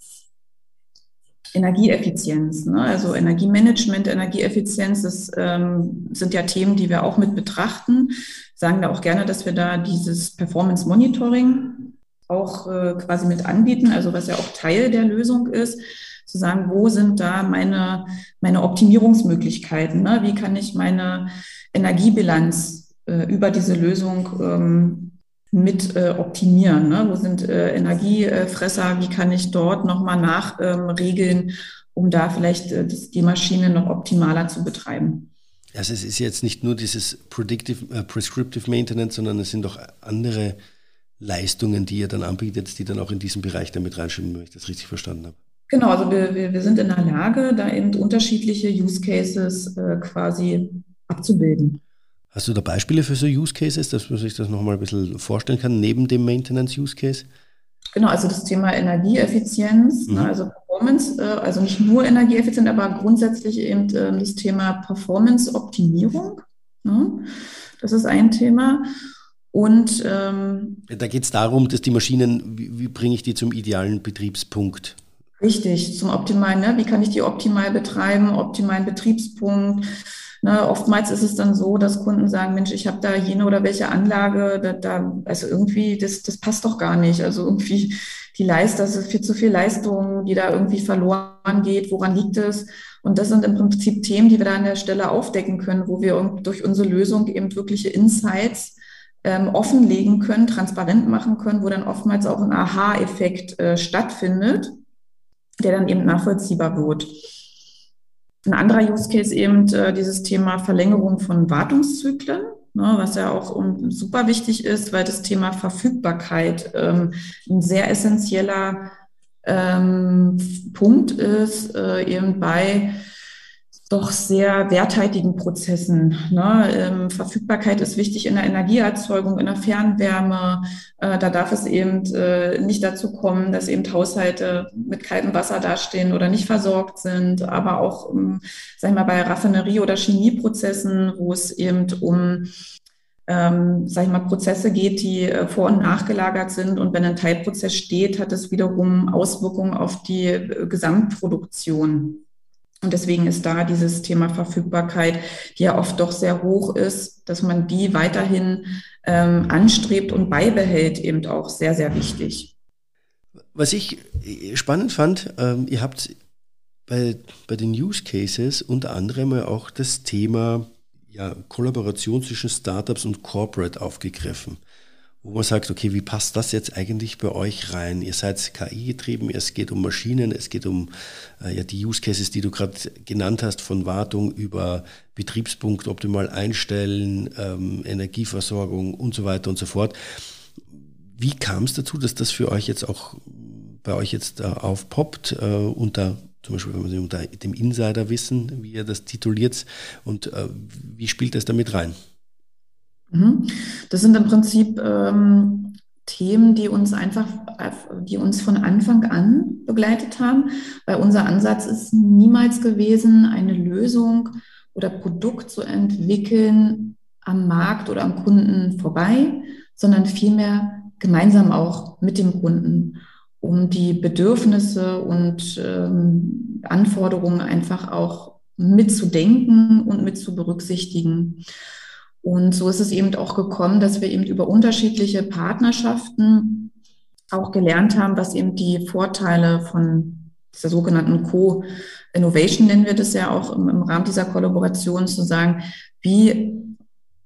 Energieeffizienz, ne? also Energiemanagement, Energieeffizienz, das ähm, sind ja Themen, die wir auch mit betrachten. Sagen da auch gerne, dass wir da dieses Performance Monitoring auch äh, quasi mit anbieten, also was ja auch Teil der Lösung ist, zu sagen, wo sind da meine, meine Optimierungsmöglichkeiten? Ne? Wie kann ich meine Energiebilanz äh, über diese Lösung ähm, mit äh, optimieren? Ne? Wo sind äh, Energiefresser? Wie kann ich dort nochmal nachregeln, ähm, um da vielleicht äh, das, die Maschine noch optimaler zu betreiben? Also es ist jetzt nicht nur dieses Predictive, äh, Prescriptive Maintenance, sondern es sind auch andere Leistungen, die ihr dann anbietet, die dann auch in diesem Bereich damit reinschwimmen, wenn ich das richtig verstanden habe. Genau, also wir, wir, wir sind in der Lage, da eben unterschiedliche Use Cases äh, quasi abzubilden. Hast du da Beispiele für so Use Cases, dass man sich das nochmal ein bisschen vorstellen kann, neben dem Maintenance Use Case? Genau, also das Thema Energieeffizienz, ne, mhm. ne, also Performance, äh, also nicht nur Energieeffizienz, aber grundsätzlich eben äh, das Thema Performance-Optimierung. Ne? Das ist ein Thema. Und ähm, da geht es darum, dass die Maschinen, wie, wie bringe ich die zum idealen Betriebspunkt? Richtig, zum optimalen, ne? wie kann ich die optimal betreiben, optimalen Betriebspunkt. Ne? Oftmals ist es dann so, dass Kunden sagen, Mensch, ich habe da jene oder welche Anlage, da, da, also irgendwie, das, das passt doch gar nicht. Also irgendwie die Leistung, das ist viel zu viel Leistung, die da irgendwie verloren geht. Woran liegt es? Und das sind im Prinzip Themen, die wir da an der Stelle aufdecken können, wo wir durch unsere Lösung eben wirkliche Insights ähm, offenlegen können, transparent machen können, wo dann oftmals auch ein Aha-Effekt äh, stattfindet, der dann eben nachvollziehbar wird. Ein anderer Use Case eben äh, dieses Thema Verlängerung von Wartungszyklen, ne, was ja auch um, super wichtig ist, weil das Thema Verfügbarkeit ähm, ein sehr essentieller ähm, Punkt ist, äh, eben bei doch sehr werthaltigen Prozessen. Ne? Ähm, Verfügbarkeit ist wichtig in der Energieerzeugung, in der Fernwärme. Äh, da darf es eben äh, nicht dazu kommen, dass eben Haushalte mit kaltem Wasser dastehen oder nicht versorgt sind. Aber auch, ähm, sag ich mal, bei Raffinerie- oder Chemieprozessen, wo es eben um ähm, sag ich mal, Prozesse geht, die äh, vor- und nachgelagert sind. Und wenn ein Teilprozess steht, hat es wiederum Auswirkungen auf die äh, Gesamtproduktion. Und deswegen ist da dieses Thema Verfügbarkeit, die ja oft doch sehr hoch ist, dass man die weiterhin ähm, anstrebt und beibehält, eben auch sehr, sehr wichtig. Was ich äh, spannend fand, ähm, ihr habt bei, bei den Use Cases unter anderem auch das Thema ja, Kollaboration zwischen Startups und Corporate aufgegriffen wo man sagt, okay, wie passt das jetzt eigentlich bei euch rein? Ihr seid KI-getrieben, es geht um Maschinen, es geht um äh, ja, die Use Cases, die du gerade genannt hast, von Wartung über Betriebspunkt optimal einstellen, ähm, Energieversorgung und so weiter und so fort. Wie kam es dazu, dass das für euch jetzt auch bei euch jetzt äh, aufpoppt äh, unter zum Beispiel wenn man unter dem Insider-Wissen, wie ihr das tituliert, und äh, wie spielt das damit rein? Mhm. Das sind im Prinzip ähm, Themen, die uns einfach, die uns von Anfang an begleitet haben, weil unser Ansatz ist niemals gewesen, eine Lösung oder Produkt zu entwickeln am Markt oder am Kunden vorbei, sondern vielmehr gemeinsam auch mit dem Kunden, um die Bedürfnisse und ähm, Anforderungen einfach auch mitzudenken und mit zu berücksichtigen. Und so ist es eben auch gekommen, dass wir eben über unterschiedliche Partnerschaften auch gelernt haben, was eben die Vorteile von dieser sogenannten Co-Innovation nennen wir das ja auch im, im Rahmen dieser Kollaboration zu sagen, wie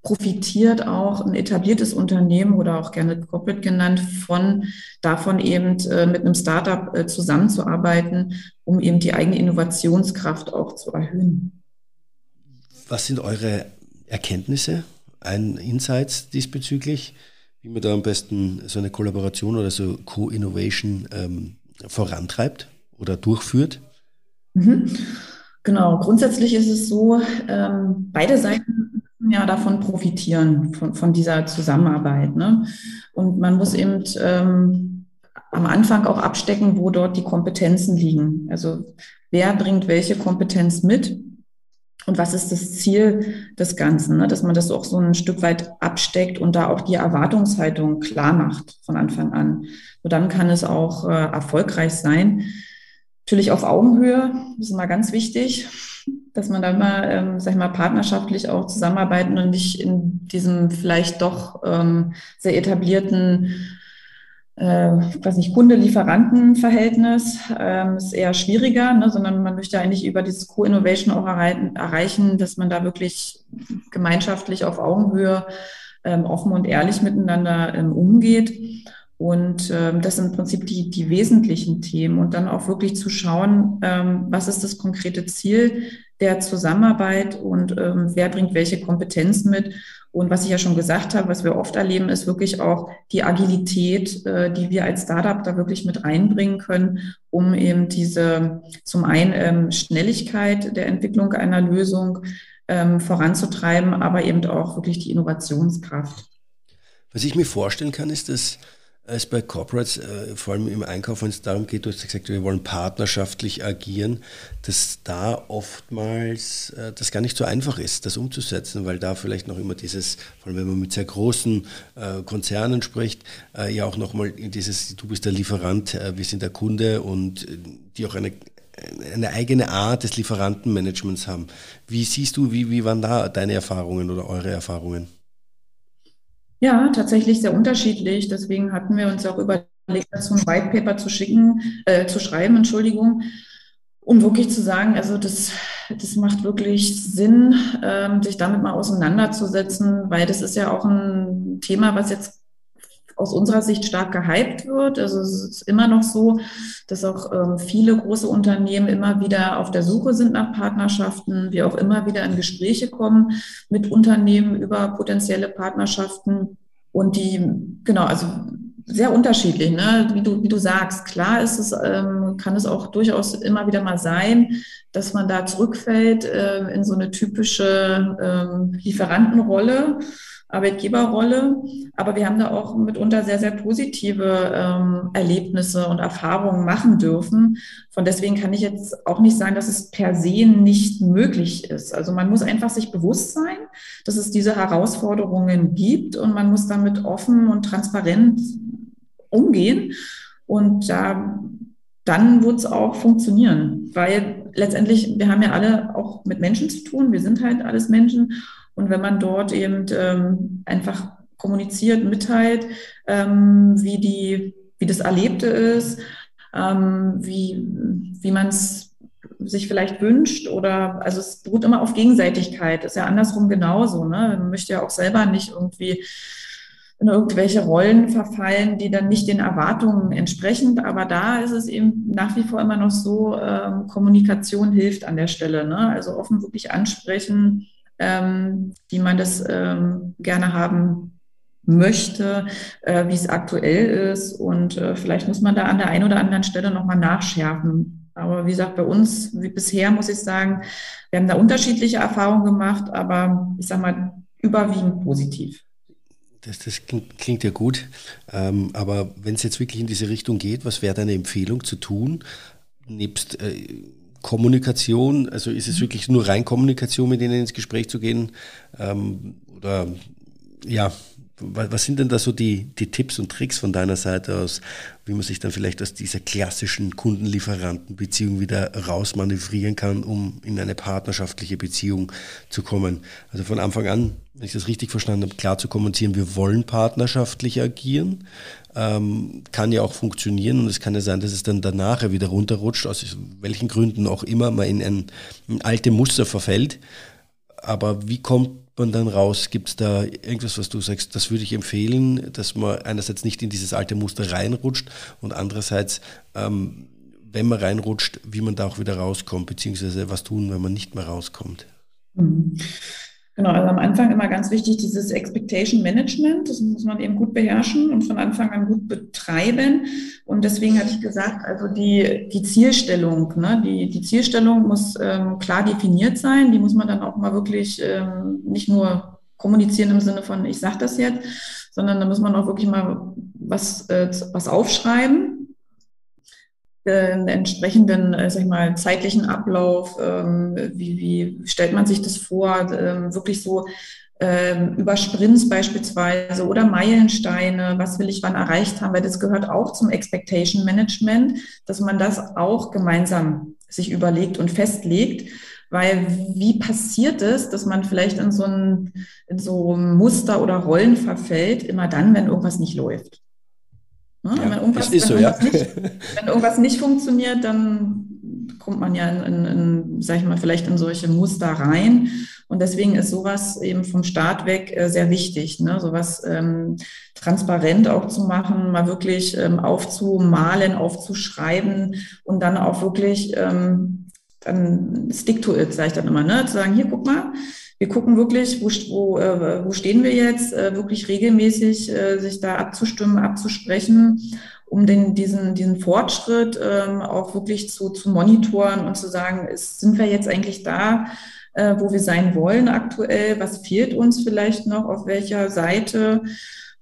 profitiert auch ein etabliertes Unternehmen oder auch gerne Corporate genannt von davon eben äh, mit einem Startup äh, zusammenzuarbeiten, um eben die eigene Innovationskraft auch zu erhöhen. Was sind eure Erkenntnisse, ein Insights diesbezüglich, wie man da am besten so eine Kollaboration oder so Co-Innovation ähm, vorantreibt oder durchführt? Mhm. Genau, grundsätzlich ist es so, ähm, beide Seiten ja davon profitieren, von, von dieser Zusammenarbeit. Ne? Und man muss eben ähm, am Anfang auch abstecken, wo dort die Kompetenzen liegen. Also wer bringt welche Kompetenz mit und was ist das Ziel des Ganzen, ne? dass man das auch so ein Stück weit absteckt und da auch die Erwartungshaltung klar macht von Anfang an. So dann kann es auch äh, erfolgreich sein. Natürlich auf Augenhöhe, das ist mal ganz wichtig, dass man da mal, ähm, sag ich mal, partnerschaftlich auch zusammenarbeiten und nicht in diesem vielleicht doch ähm, sehr etablierten äh, weiß nicht, Kunde-Lieferanten-Verhältnis ähm, ist eher schwieriger, ne, sondern man möchte eigentlich über dieses Co-Innovation auch erreichen, dass man da wirklich gemeinschaftlich auf Augenhöhe ähm, offen und ehrlich miteinander ähm, umgeht. Und ähm, das sind im Prinzip die, die wesentlichen Themen. Und dann auch wirklich zu schauen, ähm, was ist das konkrete Ziel der Zusammenarbeit und ähm, wer bringt welche Kompetenzen mit und was ich ja schon gesagt habe, was wir oft erleben, ist wirklich auch die Agilität, äh, die wir als Startup da wirklich mit reinbringen können, um eben diese zum einen ähm, Schnelligkeit der Entwicklung einer Lösung ähm, voranzutreiben, aber eben auch wirklich die Innovationskraft. Was ich mir vorstellen kann, ist, dass als bei Corporates, äh, vor allem im Einkauf, wenn es darum geht, du hast gesagt, wir wollen partnerschaftlich agieren, dass da oftmals äh, das gar nicht so einfach ist, das umzusetzen, weil da vielleicht noch immer dieses, vor allem wenn man mit sehr großen äh, Konzernen spricht, äh, ja auch nochmal dieses, du bist der Lieferant, äh, wir sind der Kunde und äh, die auch eine eine eigene Art des Lieferantenmanagements haben. Wie siehst du, wie, wie waren da deine Erfahrungen oder eure Erfahrungen? Ja, tatsächlich sehr unterschiedlich. Deswegen hatten wir uns auch überlegt, dazu ein White Paper zu schicken, äh, zu schreiben, Entschuldigung, um wirklich zu sagen, also das, das macht wirklich Sinn, ähm, sich damit mal auseinanderzusetzen, weil das ist ja auch ein Thema, was jetzt aus unserer Sicht stark gehypt wird. Also es ist immer noch so, dass auch ähm, viele große Unternehmen immer wieder auf der Suche sind nach Partnerschaften, wir auch immer wieder in Gespräche kommen mit Unternehmen über potenzielle Partnerschaften. Und die, genau, also sehr unterschiedlich, ne? wie, du, wie du sagst. Klar ist es, ähm, kann es auch durchaus immer wieder mal sein, dass man da zurückfällt äh, in so eine typische ähm, Lieferantenrolle. Arbeitgeberrolle. Aber wir haben da auch mitunter sehr, sehr positive ähm, Erlebnisse und Erfahrungen machen dürfen. Von deswegen kann ich jetzt auch nicht sagen, dass es per se nicht möglich ist. Also man muss einfach sich bewusst sein, dass es diese Herausforderungen gibt und man muss damit offen und transparent umgehen. Und da dann wird es auch funktionieren, weil letztendlich, wir haben ja alle auch mit Menschen zu tun, wir sind halt alles Menschen und wenn man dort eben ähm, einfach kommuniziert, mitteilt, ähm, wie, die, wie das Erlebte ist, ähm, wie, wie man es sich vielleicht wünscht oder also es beruht immer auf Gegenseitigkeit, ist ja andersrum genauso. Ne? Man möchte ja auch selber nicht irgendwie in irgendwelche Rollen verfallen, die dann nicht den Erwartungen entsprechen. Aber da ist es eben nach wie vor immer noch so, ähm, Kommunikation hilft an der Stelle. Ne? Also offen wirklich ansprechen, ähm, wie man das ähm, gerne haben möchte, äh, wie es aktuell ist. Und äh, vielleicht muss man da an der einen oder anderen Stelle nochmal nachschärfen. Aber wie gesagt, bei uns, wie bisher muss ich sagen, wir haben da unterschiedliche Erfahrungen gemacht, aber ich sage mal, überwiegend positiv. Das, das klingt, klingt, ja gut. Ähm, aber wenn es jetzt wirklich in diese Richtung geht, was wäre deine Empfehlung zu tun? Nebst äh, Kommunikation, also ist es mhm. wirklich nur rein Kommunikation, mit denen ins Gespräch zu gehen? Ähm, oder ja, was sind denn da so die, die Tipps und Tricks von deiner Seite aus, wie man sich dann vielleicht aus dieser klassischen Kundenlieferantenbeziehung wieder rausmanövrieren kann, um in eine partnerschaftliche Beziehung zu kommen? Also von Anfang an, wenn ich das richtig verstanden habe, klar zu kommunizieren, wir wollen partnerschaftlich agieren, ähm, kann ja auch funktionieren und es kann ja sein, dass es dann danach wieder runterrutscht, aus welchen Gründen auch immer man in ein, in alte Muster verfällt. Aber wie kommt man dann raus? Gibt es da irgendwas, was du sagst, das würde ich empfehlen, dass man einerseits nicht in dieses alte Muster reinrutscht und andererseits, ähm, wenn man reinrutscht, wie man da auch wieder rauskommt, beziehungsweise was tun, wenn man nicht mehr rauskommt? Mhm. Genau, also am Anfang immer ganz wichtig, dieses Expectation Management, das muss man eben gut beherrschen und von Anfang an gut betreiben. Und deswegen hatte ich gesagt, also die, die Zielstellung, ne, die, die Zielstellung muss ähm, klar definiert sein, die muss man dann auch mal wirklich ähm, nicht nur kommunizieren im Sinne von, ich sage das jetzt, sondern da muss man auch wirklich mal was, äh, was aufschreiben einen entsprechenden, äh, sag ich mal, zeitlichen Ablauf, ähm, wie, wie stellt man sich das vor, ähm, wirklich so ähm, über Sprints beispielsweise oder Meilensteine, was will ich wann erreicht haben, weil das gehört auch zum Expectation Management, dass man das auch gemeinsam sich überlegt und festlegt. Weil wie passiert es, dass man vielleicht in so ein, in so Muster oder Rollen verfällt, immer dann, wenn irgendwas nicht läuft? Wenn, irgendwas, ist wenn, so, irgendwas ja. nicht, wenn irgendwas nicht funktioniert, dann kommt man ja in, in, in, sag ich mal, vielleicht in solche Muster rein. Und deswegen ist sowas eben vom Start weg äh, sehr wichtig, ne? sowas ähm, transparent auch zu machen, mal wirklich ähm, aufzumalen, aufzuschreiben und dann auch wirklich ähm, dann stick to it, sage ich dann immer, ne? zu sagen, hier, guck mal, wir gucken wirklich, wo, wo, äh, wo stehen wir jetzt, äh, wirklich regelmäßig äh, sich da abzustimmen, abzusprechen, um den, diesen, diesen Fortschritt ähm, auch wirklich zu, zu monitoren und zu sagen, ist, sind wir jetzt eigentlich da, äh, wo wir sein wollen aktuell? Was fehlt uns vielleicht noch? Auf welcher Seite?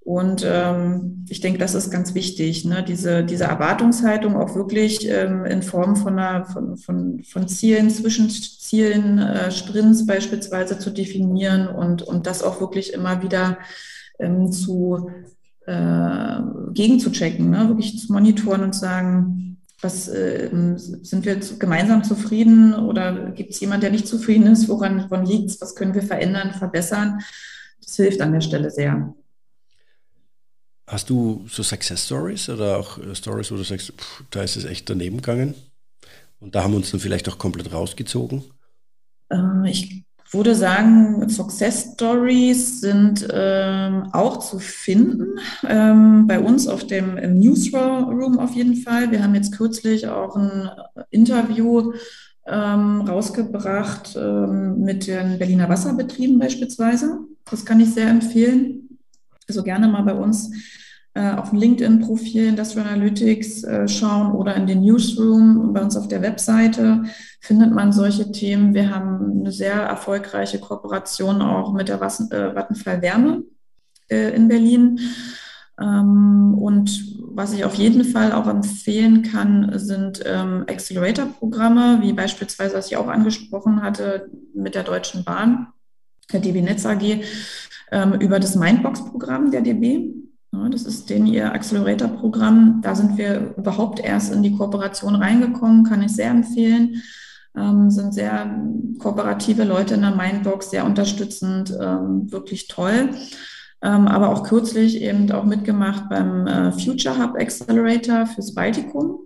Und ähm, ich denke, das ist ganz wichtig, ne? diese, diese Erwartungshaltung auch wirklich ähm, in Form von, einer, von, von, von Zielen, Zwischenzielen, äh, Sprints beispielsweise zu definieren und, und das auch wirklich immer wieder ähm, zu äh, gegenzuchecken, ne? wirklich zu monitoren und sagen, was äh, sind wir gemeinsam zufrieden oder gibt es jemand, der nicht zufrieden ist? Woran, woran liegt es? Was können wir verändern, verbessern? Das hilft an der Stelle sehr. Hast du so Success Stories oder auch äh, Stories, wo du sagst, pff, da ist es echt daneben gegangen? Und da haben wir uns dann vielleicht auch komplett rausgezogen? Äh, ich würde sagen, Success Stories sind ähm, auch zu finden. Ähm, bei uns auf dem Newsroom auf jeden Fall. Wir haben jetzt kürzlich auch ein Interview ähm, rausgebracht ähm, mit den Berliner Wasserbetrieben beispielsweise. Das kann ich sehr empfehlen. Also gerne mal bei uns auf dem LinkedIn-Profil Industrial Analytics äh, schauen oder in den Newsroom bei uns auf der Webseite findet man solche Themen. Wir haben eine sehr erfolgreiche Kooperation auch mit der äh, Vattenfall Wärme in Berlin. Ähm, und was ich auf jeden Fall auch empfehlen kann, sind ähm, Accelerator-Programme, wie beispielsweise, was ich auch angesprochen hatte, mit der Deutschen Bahn, der DB Netz AG, ähm, über das Mindbox-Programm der DB. Ja, das ist den ihr Accelerator-Programm. Da sind wir überhaupt erst in die Kooperation reingekommen, kann ich sehr empfehlen. Ähm, sind sehr kooperative Leute in der Mindbox, sehr unterstützend, ähm, wirklich toll. Ähm, aber auch kürzlich eben auch mitgemacht beim äh, Future Hub Accelerator fürs Baltikum.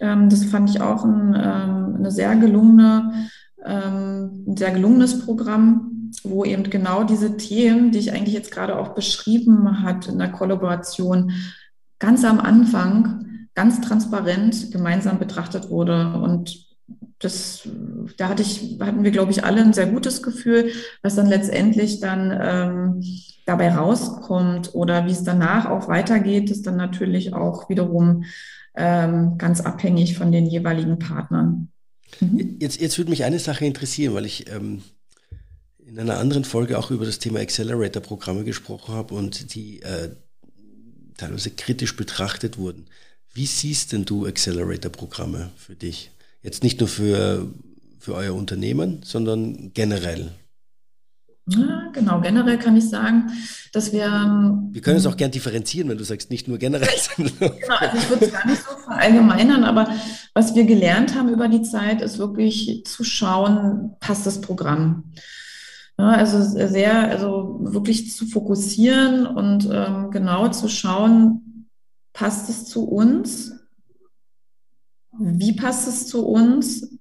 Ähm, das fand ich auch ein, ähm, eine sehr gelungene, ähm, ein sehr gelungenes Programm wo eben genau diese Themen, die ich eigentlich jetzt gerade auch beschrieben hat in der Kollaboration, ganz am Anfang ganz transparent gemeinsam betrachtet wurde. Und das, da hatte ich, hatten wir, glaube ich, alle ein sehr gutes Gefühl, was dann letztendlich dann ähm, dabei rauskommt oder wie es danach auch weitergeht, ist dann natürlich auch wiederum ähm, ganz abhängig von den jeweiligen Partnern. Mhm. Jetzt, jetzt würde mich eine Sache interessieren, weil ich ähm, in einer anderen Folge auch über das Thema Accelerator-Programme gesprochen habe und die äh, teilweise kritisch betrachtet wurden. Wie siehst denn du Accelerator-Programme für dich? Jetzt nicht nur für, für euer Unternehmen, sondern generell. Ja, genau, generell kann ich sagen, dass wir. Ähm, wir können es auch gern differenzieren, wenn du sagst, nicht nur generell. (laughs) genau, also ich würde es gar nicht so verallgemeinern, aber was wir gelernt haben über die Zeit, ist wirklich zu schauen, passt das Programm. Ja, also sehr, also wirklich zu fokussieren und ähm, genau zu schauen, passt es zu uns? Wie passt es zu uns?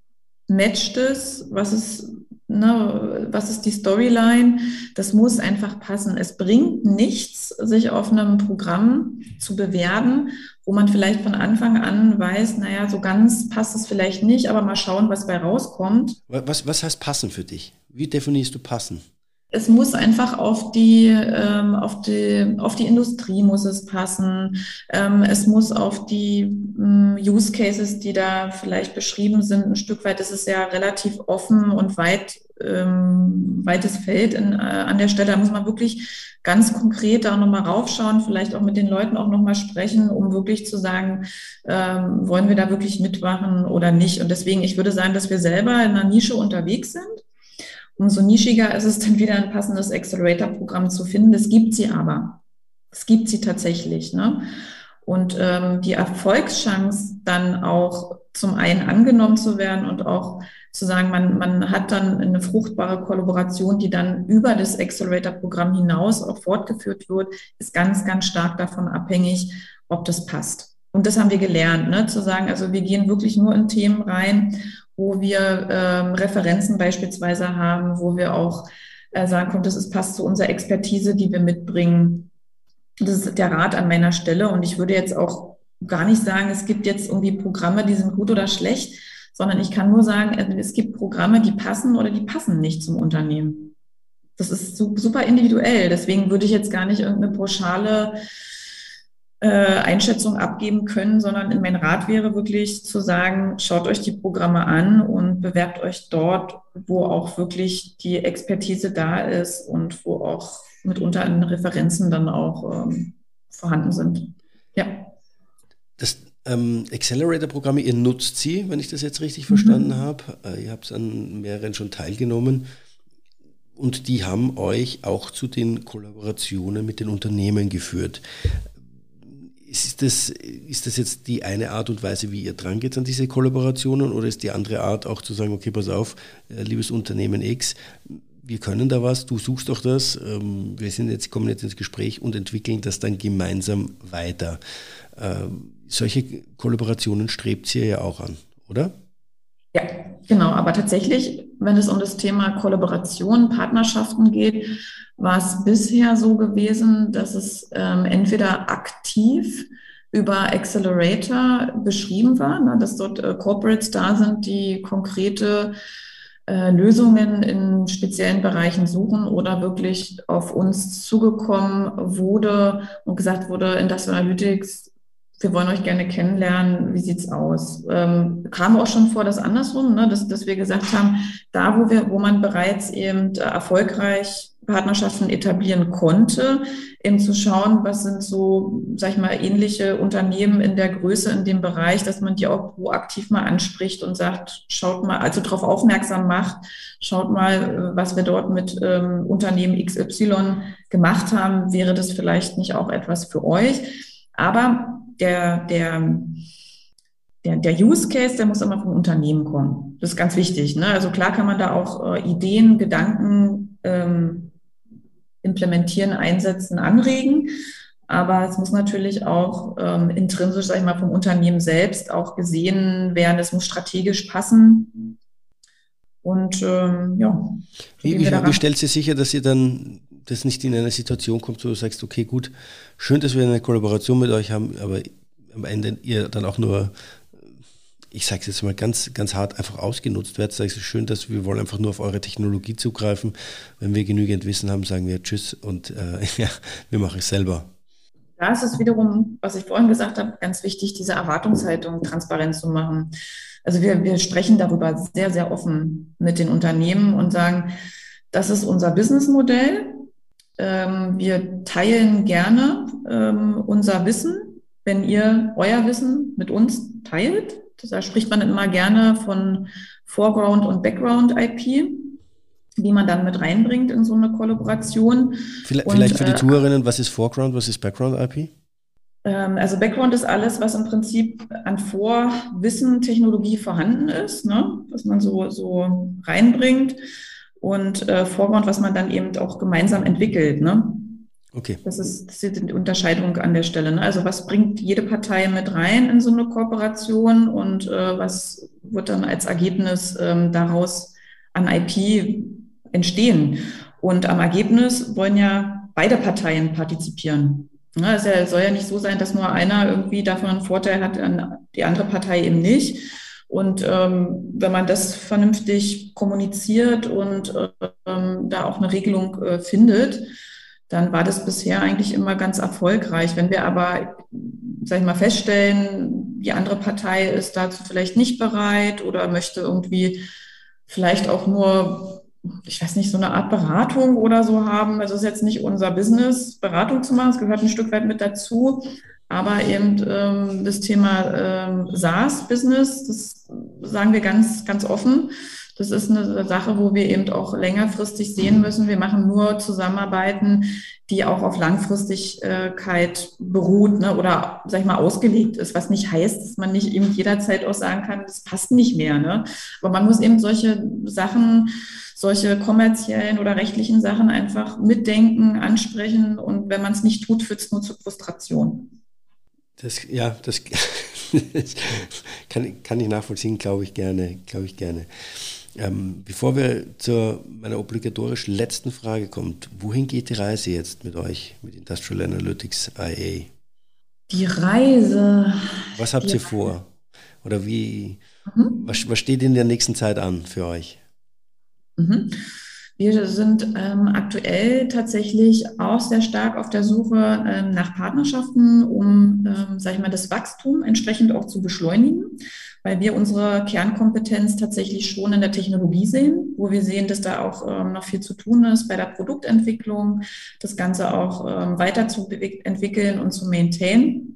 Matcht es? Was ist, ne, was ist die Storyline? Das muss einfach passen. Es bringt nichts, sich auf einem Programm zu bewerben, wo man vielleicht von Anfang an weiß, naja, so ganz passt es vielleicht nicht, aber mal schauen, was bei rauskommt. Was, was heißt passen für dich? Wie definierst du passen? Es muss einfach auf die, ähm, auf die, auf die Industrie muss es passen. Ähm, es muss auf die ähm, Use Cases, die da vielleicht beschrieben sind, ein Stück weit ist es ja relativ offen und weit, ähm, weites Feld in, äh, an der Stelle. Da muss man wirklich ganz konkret da nochmal raufschauen, vielleicht auch mit den Leuten auch nochmal sprechen, um wirklich zu sagen, ähm, wollen wir da wirklich mitmachen oder nicht. Und deswegen, ich würde sagen, dass wir selber in einer Nische unterwegs sind Umso nischiger ist es dann wieder ein passendes Accelerator-Programm zu finden. Das gibt sie aber. Es gibt sie tatsächlich. Ne? Und ähm, die Erfolgschance dann auch zum einen angenommen zu werden und auch zu sagen, man, man hat dann eine fruchtbare Kollaboration, die dann über das Accelerator-Programm hinaus auch fortgeführt wird, ist ganz, ganz stark davon abhängig, ob das passt. Und das haben wir gelernt, ne? zu sagen, also wir gehen wirklich nur in Themen rein, wo wir ähm, Referenzen beispielsweise haben, wo wir auch äh, sagen können, das ist, passt zu unserer Expertise, die wir mitbringen. Das ist der Rat an meiner Stelle. Und ich würde jetzt auch gar nicht sagen, es gibt jetzt irgendwie Programme, die sind gut oder schlecht, sondern ich kann nur sagen, äh, es gibt Programme, die passen oder die passen nicht zum Unternehmen. Das ist super individuell. Deswegen würde ich jetzt gar nicht irgendeine pauschale äh, Einschätzung abgeben können, sondern in mein Rat wäre wirklich zu sagen, schaut euch die Programme an und bewerbt euch dort, wo auch wirklich die Expertise da ist und wo auch mitunter Referenzen dann auch ähm, vorhanden sind. Ja. Das ähm, Accelerator-Programme, ihr nutzt sie, wenn ich das jetzt richtig verstanden mhm. habe. Äh, ihr habt an mehreren schon teilgenommen. Und die haben euch auch zu den Kollaborationen mit den Unternehmen geführt. Ist das, ist das jetzt die eine Art und Weise, wie ihr dran geht an diese Kollaborationen oder ist die andere Art auch zu sagen, okay, pass auf, äh, liebes Unternehmen X, wir können da was, du suchst doch das, ähm, wir sind jetzt, kommen jetzt ins Gespräch und entwickeln das dann gemeinsam weiter. Ähm, solche Kollaborationen strebt ihr ja auch an, oder? Ja, genau. Aber tatsächlich, wenn es um das Thema Kollaboration, Partnerschaften geht, war es bisher so gewesen, dass es ähm, entweder aktiv über Accelerator beschrieben war, ne, dass dort äh, Corporates da sind, die konkrete äh, Lösungen in speziellen Bereichen suchen oder wirklich auf uns zugekommen wurde und gesagt wurde, Industrial Analytics, wir wollen euch gerne kennenlernen, wie sieht's aus? Ähm, kam auch schon vor, dass andersrum, ne, dass, dass wir gesagt haben, da wo wir, wo man bereits eben äh, erfolgreich Partnerschaften etablieren konnte, eben zu schauen, was sind so, sag ich mal, ähnliche Unternehmen in der Größe in dem Bereich, dass man die auch proaktiv mal anspricht und sagt, schaut mal, also darauf aufmerksam macht, schaut mal, äh, was wir dort mit ähm, Unternehmen XY gemacht haben, wäre das vielleicht nicht auch etwas für euch. Aber der, der, der, der Use Case, der muss immer vom Unternehmen kommen. Das ist ganz wichtig. Ne? Also klar kann man da auch äh, Ideen, Gedanken ähm, implementieren, einsetzen, anregen. Aber es muss natürlich auch ähm, intrinsisch, sag ich mal, vom Unternehmen selbst auch gesehen werden. Es muss strategisch passen. Und ähm, ja. Wie, wie, wie stellt sie sicher, dass ihr dann das nicht in eine Situation kommt, wo du sagst, okay, gut, schön, dass wir eine Kollaboration mit euch haben, aber am Ende ihr dann auch nur ich sage es jetzt mal ganz, ganz hart, einfach ausgenutzt wird. Sag ich, es ist schön, dass wir wollen einfach nur auf eure Technologie zugreifen. Wenn wir genügend Wissen haben, sagen wir Tschüss und äh, (laughs) ja, wir machen es selber. Da ist es wiederum, was ich vorhin gesagt habe, ganz wichtig, diese Erwartungshaltung transparent zu machen. Also wir, wir sprechen darüber sehr, sehr offen mit den Unternehmen und sagen, das ist unser Businessmodell. Ähm, wir teilen gerne ähm, unser Wissen, wenn ihr euer Wissen mit uns teilt. Da spricht man immer gerne von Foreground und Background IP, die man dann mit reinbringt in so eine Kollaboration. Vielleicht, und, vielleicht für die äh, Zuhörerinnen, was ist Foreground, was ist Background IP? Ähm, also Background ist alles, was im Prinzip an Vorwissen, Technologie vorhanden ist, ne? was man so, so reinbringt. Und äh, Foreground, was man dann eben auch gemeinsam entwickelt. Ne? Okay. Das ist, das ist die Unterscheidung an der Stelle. Ne? Also was bringt jede Partei mit rein in so eine Kooperation und äh, was wird dann als Ergebnis ähm, daraus an IP entstehen? Und am Ergebnis wollen ja beide Parteien partizipieren. Ne? Es soll ja nicht so sein, dass nur einer irgendwie davon einen Vorteil hat, die andere Partei eben nicht. Und ähm, wenn man das vernünftig kommuniziert und ähm, da auch eine Regelung äh, findet, dann war das bisher eigentlich immer ganz erfolgreich. Wenn wir aber, sag ich mal, feststellen, die andere Partei ist dazu vielleicht nicht bereit oder möchte irgendwie vielleicht auch nur, ich weiß nicht, so eine Art Beratung oder so haben. Also es ist jetzt nicht unser Business, Beratung zu machen, es gehört ein Stück weit mit dazu. Aber eben ähm, das Thema ähm, SaaS-Business, das sagen wir ganz, ganz offen. Das ist eine Sache, wo wir eben auch längerfristig sehen müssen. Wir machen nur Zusammenarbeiten, die auch auf Langfristigkeit beruht ne, oder, sag ich mal, ausgelegt ist, was nicht heißt, dass man nicht eben jederzeit auch sagen kann, das passt nicht mehr. Ne? Aber man muss eben solche Sachen, solche kommerziellen oder rechtlichen Sachen einfach mitdenken, ansprechen und wenn man es nicht tut, führt es nur zur Frustration. Das, ja, das, (laughs) kann, kann ich nachvollziehen, glaube ich gerne, glaube ich gerne. Ähm, bevor wir zu meiner obligatorisch letzten Frage kommen, wohin geht die Reise jetzt mit euch, mit Industrial Analytics IA? Die Reise. Was habt ihr vor? Oder wie, mhm. was, was steht in der nächsten Zeit an für euch? Mhm. Wir sind ähm, aktuell tatsächlich auch sehr stark auf der Suche ähm, nach Partnerschaften, um, ähm, sage ich mal, das Wachstum entsprechend auch zu beschleunigen, weil wir unsere Kernkompetenz tatsächlich schon in der Technologie sehen, wo wir sehen, dass da auch ähm, noch viel zu tun ist bei der Produktentwicklung, das Ganze auch ähm, weiter zu entwickeln und zu maintainen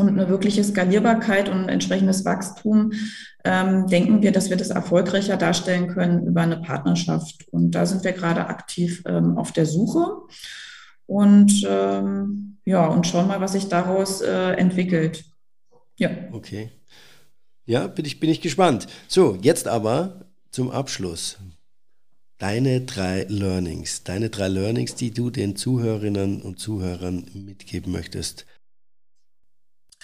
und eine wirkliche Skalierbarkeit und entsprechendes Wachstum, ähm, denken wir, dass wir das erfolgreicher darstellen können über eine Partnerschaft. Und da sind wir gerade aktiv ähm, auf der Suche und ähm, ja, und schauen mal, was sich daraus äh, entwickelt. Ja. Okay. Ja, bin ich, bin ich gespannt. So, jetzt aber zum Abschluss. Deine drei Learnings, deine drei Learnings, die du den Zuhörerinnen und Zuhörern mitgeben möchtest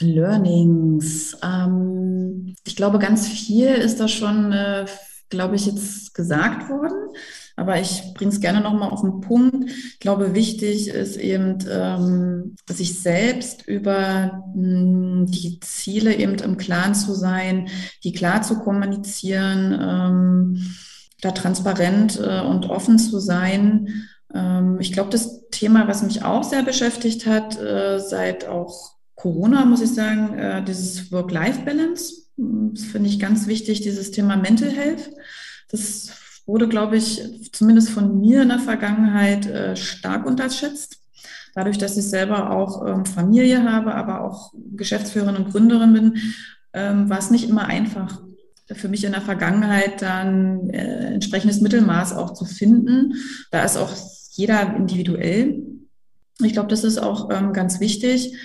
Learnings. Ähm, ich glaube, ganz viel ist da schon, äh, glaube ich, jetzt gesagt worden. Aber ich bringe es gerne nochmal auf den Punkt. Ich glaube, wichtig ist eben, ähm, sich selbst über mh, hm, die Ziele eben im Klaren zu sein, die klar zu kommunizieren. Ähm, da transparent äh, und offen zu sein. Ähm, ich glaube, das Thema, was mich auch sehr beschäftigt hat, äh, seit auch Corona, muss ich sagen, äh, dieses Work-Life-Balance. Das finde ich ganz wichtig, dieses Thema Mental Health. Das wurde, glaube ich, zumindest von mir in der Vergangenheit äh, stark unterschätzt. Dadurch, dass ich selber auch ähm, Familie habe, aber auch Geschäftsführerin und Gründerin bin, ähm, war es nicht immer einfach für mich in der Vergangenheit dann äh, entsprechendes Mittelmaß auch zu finden. Da ist auch jeder individuell. Ich glaube, das ist auch ähm, ganz wichtig.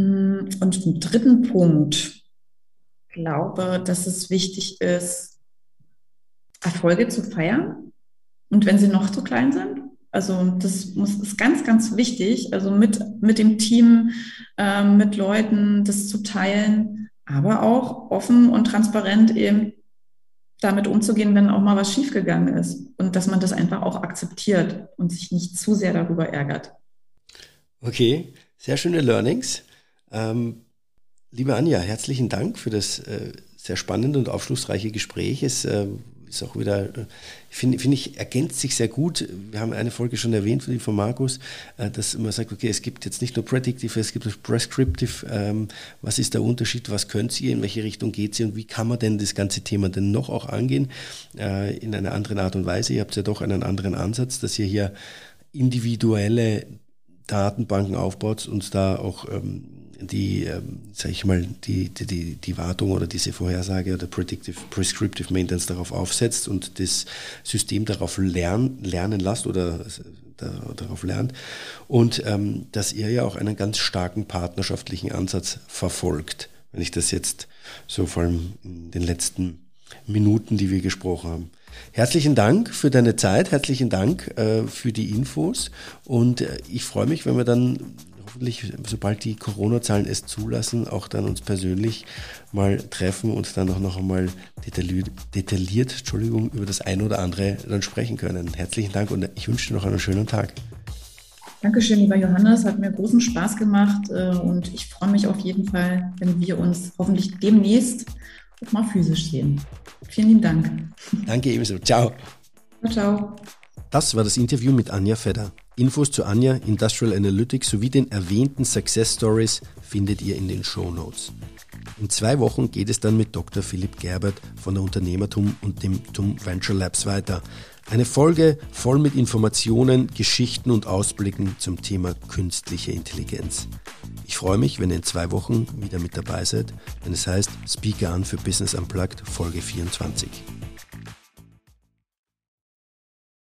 Mm, und im dritten Punkt glaube, dass es wichtig ist, Erfolge zu feiern. Und wenn sie noch zu klein sind. Also das muss, ist ganz, ganz wichtig. Also mit, mit dem Team, äh, mit Leuten das zu teilen aber auch offen und transparent eben damit umzugehen, wenn auch mal was schiefgegangen ist und dass man das einfach auch akzeptiert und sich nicht zu sehr darüber ärgert. Okay, sehr schöne Learnings. Ähm, liebe Anja, herzlichen Dank für das äh, sehr spannende und aufschlussreiche Gespräch. Es äh, ist auch wieder, äh, finde find ich, ergänzt sich sehr gut. Wir haben eine Folge schon erwähnt von, von Markus, äh, dass man sagt, okay, es gibt jetzt nicht nur Predictive, es gibt auch Prescriptive. Ähm, was ist der Unterschied? Was könnt ihr? In welche Richtung geht sie? Und wie kann man denn das ganze Thema denn noch auch angehen? Äh, in einer anderen Art und Weise. Ihr habt ja doch einen anderen Ansatz, dass ihr hier individuelle Datenbanken aufbaut und da auch ähm, die, ähm, sag ich mal, die, die, die Wartung oder diese Vorhersage oder Predictive, Prescriptive Maintenance darauf aufsetzt und das System darauf lern, lernen lässt oder da, darauf lernt. Und ähm, dass ihr ja auch einen ganz starken partnerschaftlichen Ansatz verfolgt, wenn ich das jetzt so vor allem in den letzten Minuten, die wir gesprochen haben. Herzlichen Dank für deine Zeit, herzlichen Dank äh, für die Infos und äh, ich freue mich, wenn wir dann hoffentlich, sobald die Corona-Zahlen es zulassen, auch dann uns persönlich mal treffen und dann auch noch einmal detailliert, detailliert Entschuldigung, über das eine oder andere dann sprechen können. Herzlichen Dank und ich wünsche dir noch einen schönen Tag. Dankeschön, lieber Johannes. Hat mir großen Spaß gemacht äh, und ich freue mich auf jeden Fall, wenn wir uns hoffentlich demnächst mal physisch sehen. Vielen lieben Dank. Danke ebenso. Ciao. Ciao, ciao. Das war das Interview mit Anja Fedder. Infos zu Anja, Industrial Analytics sowie den erwähnten Success Stories findet ihr in den Show Notes. In zwei Wochen geht es dann mit Dr. Philipp Gerbert von der Unternehmertum und dem TUM Venture Labs weiter. Eine Folge voll mit Informationen, Geschichten und Ausblicken zum Thema künstliche Intelligenz. Ich freue mich, wenn ihr in zwei Wochen wieder mit dabei seid, wenn es heißt Speaker an für Business Unplugged Folge 24.